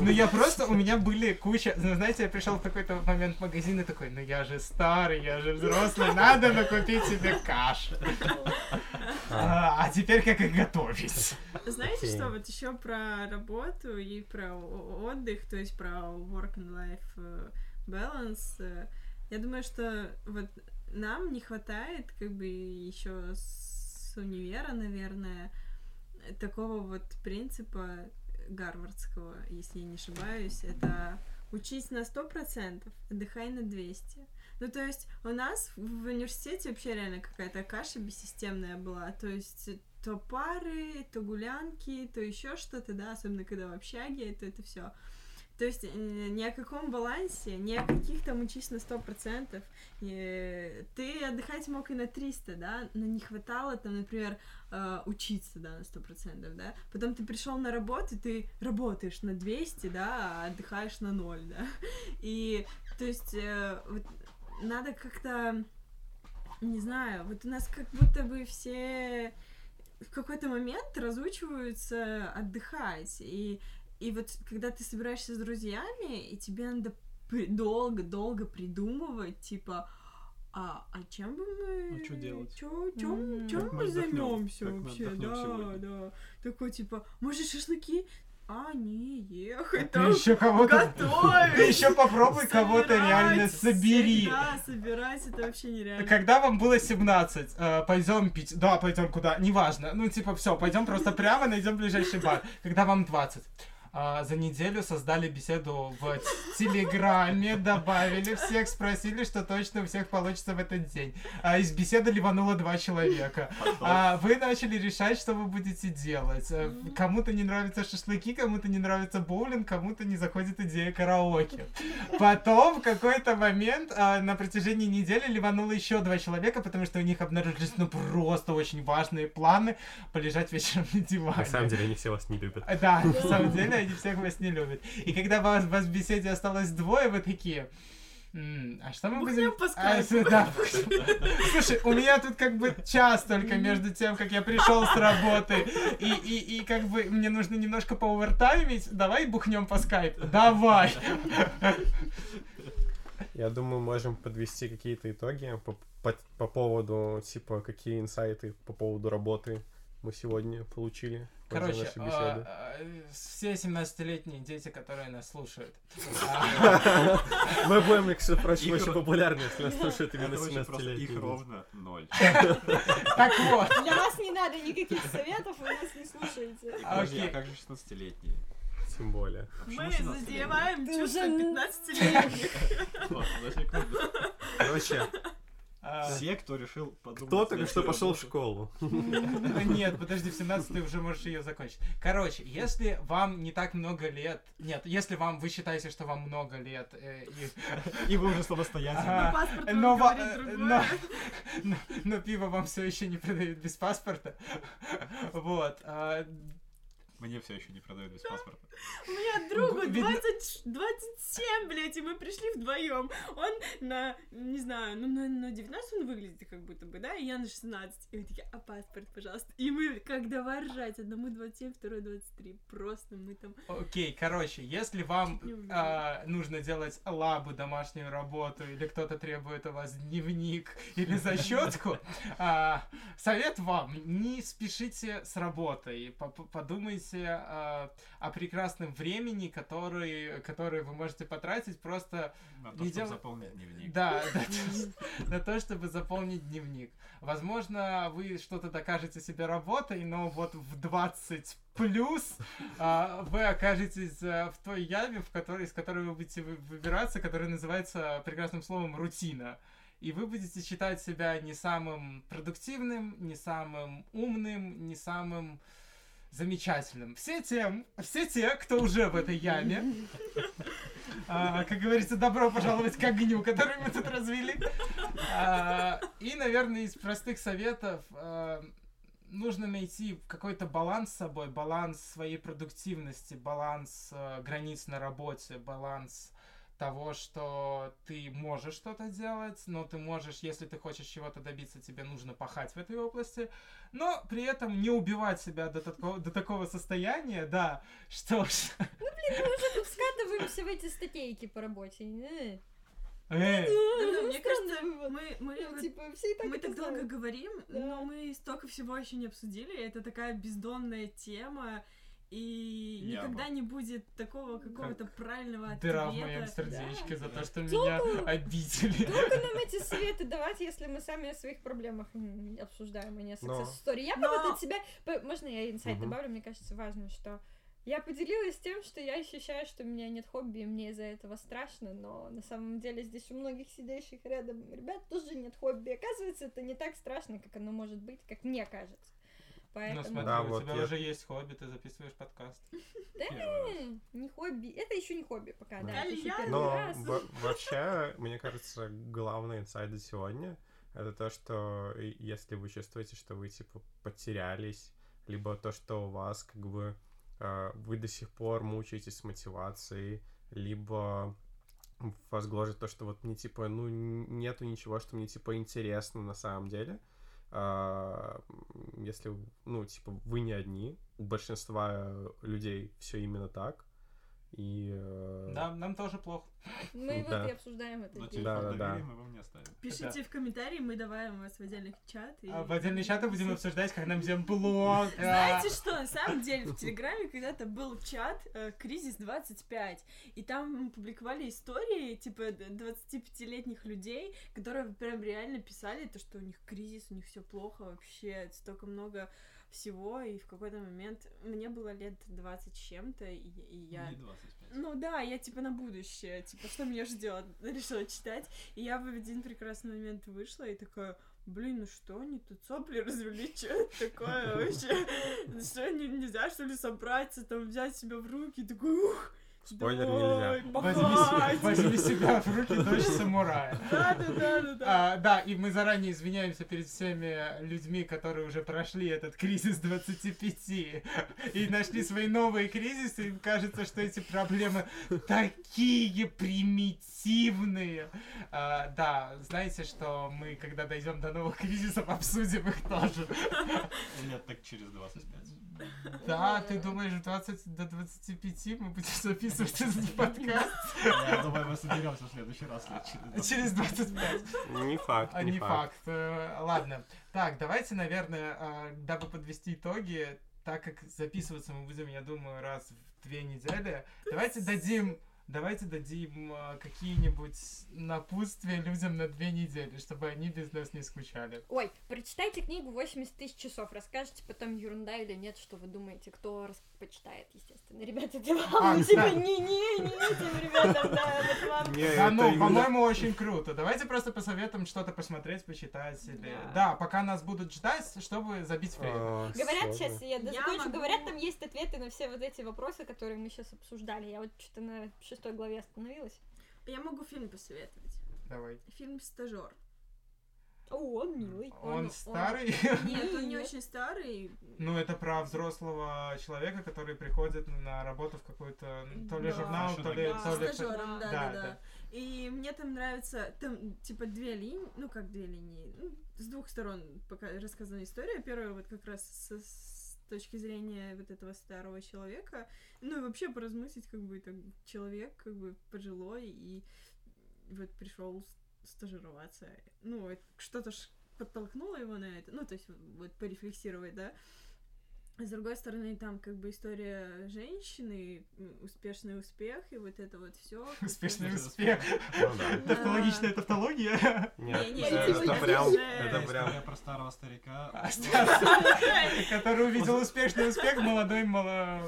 Ну, я просто, у меня были куча... Ну, знаете, я пришел в какой-то момент в магазин и такой, ну, я же старый, я же взрослый, надо накупить себе каши. <laughs> А, а теперь как их готовить? Знаете что, вот еще про работу и про отдых, то есть про work and life э, balance. э, Я думаю, что вот нам не хватает как бы еще с универа, наверное, такого вот принципа гарвардского, если я не ошибаюсь, это учись на 100%, отдыхай на 200. Ну, то есть у нас в университете вообще реально какая-то каша бессистемная была. То есть то пары, то гулянки, то еще что-то, да, особенно когда в общаге, то это все. То есть э, ни о каком балансе, ни о каких там учись на сто процентов. Э, Ты отдыхать мог и на 300, да, но не хватало там, например, э, учиться, да, на сто процентов, да. Потом ты пришел на работу, ты работаешь на 200, да, а отдыхаешь на ноль, да. <laughs> И, то есть, э, вот надо как-то, не знаю, вот у нас как будто бы все в какой-то момент разучиваются отдыхать. И, и вот когда ты собираешься с друзьями, и тебе надо при- долго-долго придумывать, типа, а, а чем бы мы... А чё делать? Чё, чём Как мы займемся вообще? Да, сегодня? да. Такой, типа, может, шашлыки? А, не, ехать Ты там. еще кого-то... готовить, Ты еще попробуй кого-то реально собери. Да, собирать это вообще нереально. Когда вам было 17, э, пойдем пить. Да, пойдем куда, неважно. Ну, типа, все, пойдем просто прямо, найдем ближайший бар. Когда вам 20. А, за неделю создали беседу в Телеграме, добавили всех, спросили, что точно у всех получится в этот день. А из беседы ливануло два человека. А, вы начали решать, что вы будете делать. Э, Кому-то не нравятся шашлыки, кому-то не нравится боулинг, кому-то не заходит идея караоке. Потом в какой-то момент а, на протяжении недели ливануло еще два человека, потому что у них обнаружились ну просто очень важные планы полежать вечером на диване. На самом деле они все вас не любят. Да, на самом деле они всех вас не любят. И когда вас, вас в беседе осталось двое, вы такие... «М, а что мы будем... по А, скайпу». <laughs> да. Слушай, у меня тут как бы час только между тем, как я пришел с работы, и, и, и как бы мне нужно немножко поувертаймить. Давай бухнем по скайпу. Давай. Я думаю, можем подвести какие-то итоги по, по, по поводу, типа, какие инсайты по поводу работы мы сегодня получили. Короче, а, а, все 17-летние дети, которые нас слушают. Мы будем, Их очень популярны, если нас слушают именно Короче, просто 17-летние. их ровно ноль. <laughs> Так вот. Для вас не надо никаких советов, вы нас не слушаете. Окей. а как же 16-летние? Тем более. Мы 16-летние? задеваем чувства уже- 15-летних. <laughs> Вот, на секунду. Короче, Все, кто решил подумать... кто только что пошел в школу? Да Нет, подожди, в 17 ты уже можешь ее закончить. Короче, если вам не так много лет... Нет, если вам вы считаете, что вам много лет, э, и- вы уже самостоятельно. Но паспорт но, э, но- но пиво вам все еще не продают без паспорта. Вот. а, Мне все еще не продают без паспорта. <laughs> У меня другу Видно- 20, 27, блядь, и мы пришли вдвоем. Он на, не знаю, ну на, на 19 он выглядит как будто бы, да, и я на 16. И мы такие, а паспорт, пожалуйста. И мы как давай ржать, одному 27, второй 23. Просто мы там... Окей, короче, если вам а, нужно делать лабу, домашнюю работу, или кто-то требует у вас дневник или зачетку, <laughs> а, совет вам, не спешите с работой, По- по- подумайте а, о прекрасном времени, который, который вы можете потратить просто На то, Не чтобы дел- заполнить дневник. Да, <laughs> на то, чтобы заполнить дневник. Возможно, вы что-то докажете себе работой, но вот в 20 плюс а, вы окажетесь а, в той яме, в которой, из которой вы будете вы- выбираться, которая называется прекрасным словом рутина. И вы будете считать себя не самым продуктивным, не самым умным, не самым замечательным. Все те, все те, кто уже в этой яме, а, как говорится, добро пожаловать к огню, который мы тут развели. А, и, наверное, из простых советов а, нужно найти какой-то баланс с собой, баланс своей продуктивности, баланс а, границ на работе, баланс того, что ты можешь что-то делать, но ты можешь, если ты хочешь чего-то добиться, тебе нужно пахать в этой области, но при этом не убивать себя до такого, до такого состояния, да, <laughs> что ж, Тут скатываемся в эти статейки по работе. Э. э, Ну, мне кажется, мы, мы, Ну, Типа, все так мы долго говорим, Да. но мы столько всего еще не обсудили. Это такая бездонная тема, и Яма. никогда не будет такого какого-то правильного дыра в моем ответа. сердечке за то, что Толку- меня обидели. Долго нам эти советы давать, если мы сами о своих проблемах обсуждаем, а не о story. Я бы Но- вот от себя... Можно я инсайт Мгм. добавлю? Мне кажется, важно, что я поделилась тем, что я ощущаю, что у меня нет хобби, и мне из-за этого страшно, но на самом деле здесь у многих сидящих рядом ребят тоже нет хобби. Оказывается, это не так страшно, как оно может быть, как мне кажется. Поэтому... Ну смотри, Да, у вот тебя я- уже есть хобби, ты записываешь подкаст. Э, Не хобби. Это еще не хобби пока, да. Но вообще, мне кажется, главный инсайд сегодня это то, что если вы чувствуете, что вы типа потерялись, либо то, что у вас как бы э, вы до сих пор мучаетесь с мотивацией, либо вас гложет то, что вот мне типа, ну, нету ничего, что мне типа интересно на самом деле. А, если, ну, типа, вы не одни, у большинства людей все именно так. И э, Да, нам тоже плохо. Мы Да. вот и обсуждаем это Но здесь. телефон Да-да-да. доверия мы вам не оставим. Пишите в комментарии, мы добавим вас в отдельный чат. и- А в отдельные чаты будем обсуждать, как нам всем плохо. Знаете что, на самом деле в Телеграме когда-то был чат э, «Кризис 25», и там публиковали истории, типа, д- 25-летних людей, которые прям реально писали то, что у них кризис, у них все плохо вообще, столько много всего, и в какой-то момент мне было лет 20 с чем-то, и, и я... Не 25. Ну да, я типа на будущее, типа, что меня ждет, <laughs> решила читать. И я в один прекрасный момент вышла и такая, блин, ну что они тут сопли <laughs> развели, что это такое вообще? <laughs> Что, не- нельзя, что ли, собраться, там, взять себя в руки, такой, ух, Спойлер, давай, нельзя. Возьми, махать». се- возьми себя в руки, дочь самурая. Да, да, да, да, да. А, да, и мы заранее извиняемся перед всеми людьми, которые уже прошли этот кризис 25 и нашли свои новые кризисы. Им кажется, что эти проблемы такие примитивные. А, да, знаете, что мы, когда дойдем до новых кризисов, обсудим их тоже. Нет, так через 25. Да, ты думаешь, в 20 до 25 мы будем записывать этот <laughs> подкаст Я думаю, мы соберемся в следующий раз через через 25? не факт, А не, факт. Э, Ладно. Так, давайте, наверное, э, дабы подвести итоги, так как записываться мы будем, я думаю, раз в две недели, давайте дадим Давайте дадим э, какие-нибудь напутствия людям на две недели, чтобы они без нас не скучали. Ой, прочитайте книгу 80 тысяч часов, расскажете потом ерунда или нет, что вы думаете, кто рас- почитает, естественно. Ребята, это вам, А, ну, типа, да. не-не, не этим ребятам, да, это вам. Да ну, по-моему, очень круто. Давайте просто посоветуем что-то посмотреть, почитать. Или... Да. Пока нас будут ждать, чтобы забить время. А, Говорят, сложно. сейчас я закончу, говорят, там есть ответы на все вот эти вопросы, которые мы сейчас обсуждали. Я вот что-то на шестой главе остановилась. Я могу фильм посоветовать. Давай. Фильм «Стажер». О, он милый. Он старый? <laughs> Нет, он не очень старый. Ну, это про взрослого человека, который приходит на работу в какой-то ну, то ли Да. журнал, то ли... Да, то ли- стажером, да, Да, да, да. И мне там нравится, там, типа, две линии, ну, как две линии, ну, с двух сторон пока рассказана история. Первая вот как раз со- с точки зрения вот этого старого человека, ну, и вообще поразмыслить, как бы, так, человек, как бы, пожилой, и вот пришел стажироваться. Ну, что-то ж подтолкнуло его на это, ну, то есть вот порефлексировать, да. С другой стороны, там как бы история женщины, успешный успех, и вот это вот все. Успешный успех. Ну. Тавтологичная тавтология. Нет, это типа, прям, это прям История про старого старика. Который увидел успешный успех молодой, мало...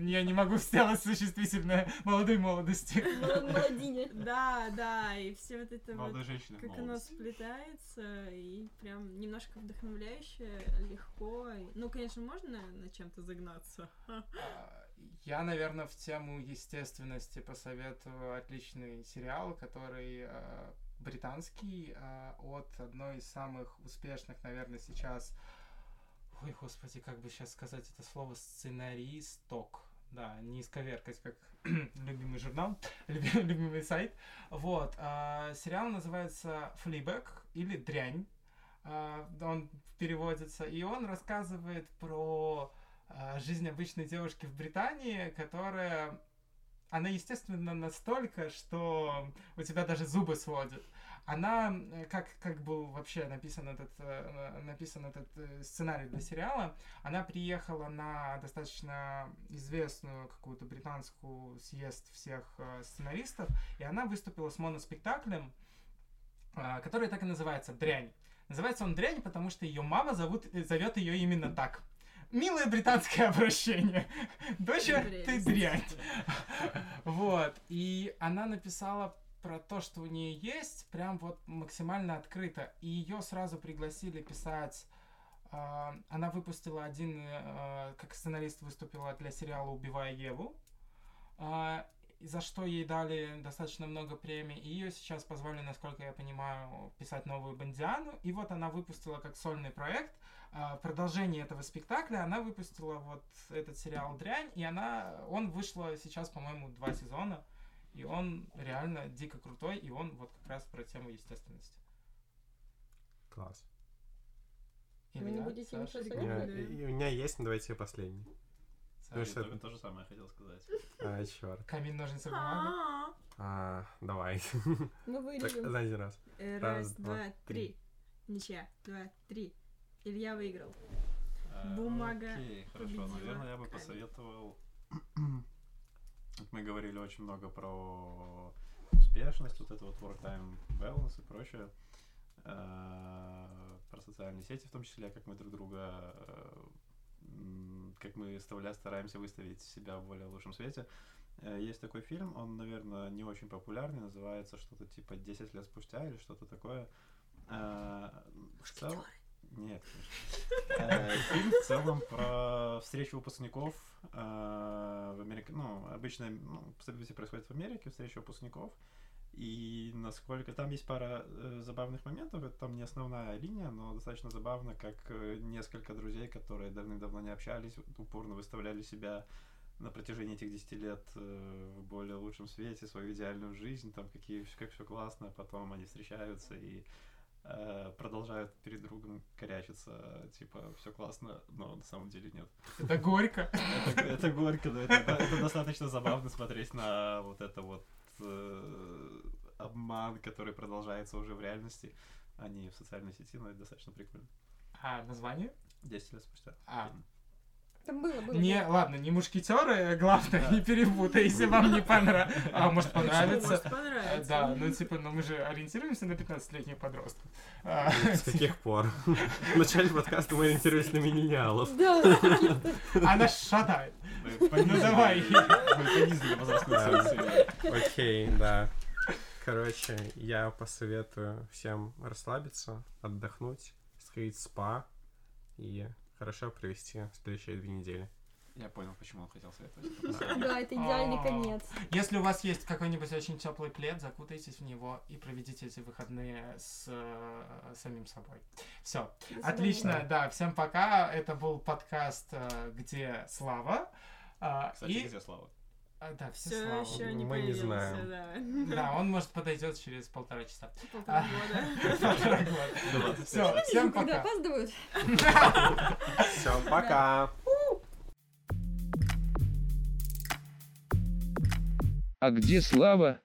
Я не могу сделать существительное молодой молодости. Мол- Молодине. Да, да, и все вот это вот, как оно сплетается, и прям немножко вдохновляюще, легко. Ну, конечно, можно на чем-то загнаться. <laughs> А, Я, наверное, в тему естественности посоветую отличный сериал, который э, британский, э, от одной из самых успешных, наверное, сейчас... Ой, господи, как бы сейчас сказать это слово сценаристок. Да, не исковеркать, как <clears throat> любимый журнал, <laughs> люби- любимый сайт. Вот, а, сериал называется «Флибэк» или «Дрянь». А, он переводится, и он рассказывает про а, жизнь обычной девушки в Британии, которая... Она, естественно, настолько, что у тебя даже зубы сводят. Она, как, как был вообще написан этот, на- написан этот э, сценарий для сериала, она приехала на достаточно известную какую-то британскую съезд всех сценаристов, и она выступила с моноспектаклем, а, который так и называется «Дрянь». Называется он «Дрянь», потому что ее мама зовут, э, зовет ее именно так. Милое британское обращение. <laughs> Доча, ты дрянь. <laughs> Вот. И она написала про то, что у нее есть, прям вот максимально открыто. И ее сразу пригласили писать А, Она выпустила один, э, как сценарист выступила для сериала «Убивая Еву», а, за что ей дали достаточно много премий. И ее сейчас позвали, насколько я понимаю, писать новую Бондиану. И вот она выпустила как сольный проект. а, В продолжении этого спектакля она выпустила вот этот сериал «Дрянь», и она, он вышло сейчас, по-моему, два сезона. И он реально дико крутой, и он вот как раз про тему естественности. Класс. Вы не будете Саша, ничего и- у меня есть, но давайте последний. Ну что- То, то же самое хотел сказать. А, черт. Камень, ножницы, бумага. А, А, давай. Мы Так, вырежем. за один раз. э, Раз, Раз, два, два, три. Ничья. Два, три. Илья выиграл. А, Бумага Окей, хорошо. победила Наверное, я бы камень. посоветовал... <clears throat> Вот Мы говорили очень много про успешность, вот это вот work-time balance и прочее. А, Про социальные сети в том числе, как мы друг друга э, как мы вставля- стараемся выставить себя в более лучшем свете. Э, Есть такой фильм, он, наверное, не очень популярный, называется что-то типа «10 лет спустя» или что-то такое. В цел- Нет. Э, Фильм в целом про встречу выпускников э, в Америке. Ну, обычно ну, события происходят в Америке, встреча выпускников. И насколько там есть пара э, забавных моментов, это там не основная линия, но достаточно забавно, как э, несколько друзей, которые давным-давно не общались, упорно выставляли себя на протяжении этих 10 лет э, в более лучшем свете, свою идеальную жизнь, там какие, как все классно, а потом они встречаются и э, продолжают перед другом корячиться, типа, все классно, но на самом деле нет. Это горько. Это, это горько, но это, это достаточно забавно смотреть на вот это вот э, обман, который продолжается уже в реальности, а не в социальной сети, но это достаточно прикольно. А, название? 10 лет спустя. А. Фильм. Там было, было. Не, ладно, не мушкетеры, главное, Да. не перепутай, если вам не понравится. А, может, понравится. Может, понравится. Да, ну типа, ну мы же ориентируемся на 15-летних подростков. А, С каких пор? В начале подкаста мы ориентировались на миллениалов. Да. Она шатает. Понизили- давай. Мы понизили возрастную Да. цензуру. Окей, да. Короче, я посоветую всем расслабиться, отдохнуть, сходить в спа и хорошо провести следующие две недели. Я понял, почему он хотел советовать. <laughs> Да, это идеальный А. конец. Если у вас есть какой-нибудь очень теплый плед, закутайтесь в него и проведите эти выходные с э, самим собой. Все. Отлично, да, всем пока. Это был подкаст э, «Где Слава». А, Кстати, где Слава? А, да, все Все Слава. еще не Мы не знаем. да. Да, он, может, подойдет через полтора часа. <laughs> <laughs> Полтора года. Полтора года. Все, всем Когда пока. опаздывают. <laughs> Все, пока! А где Слава?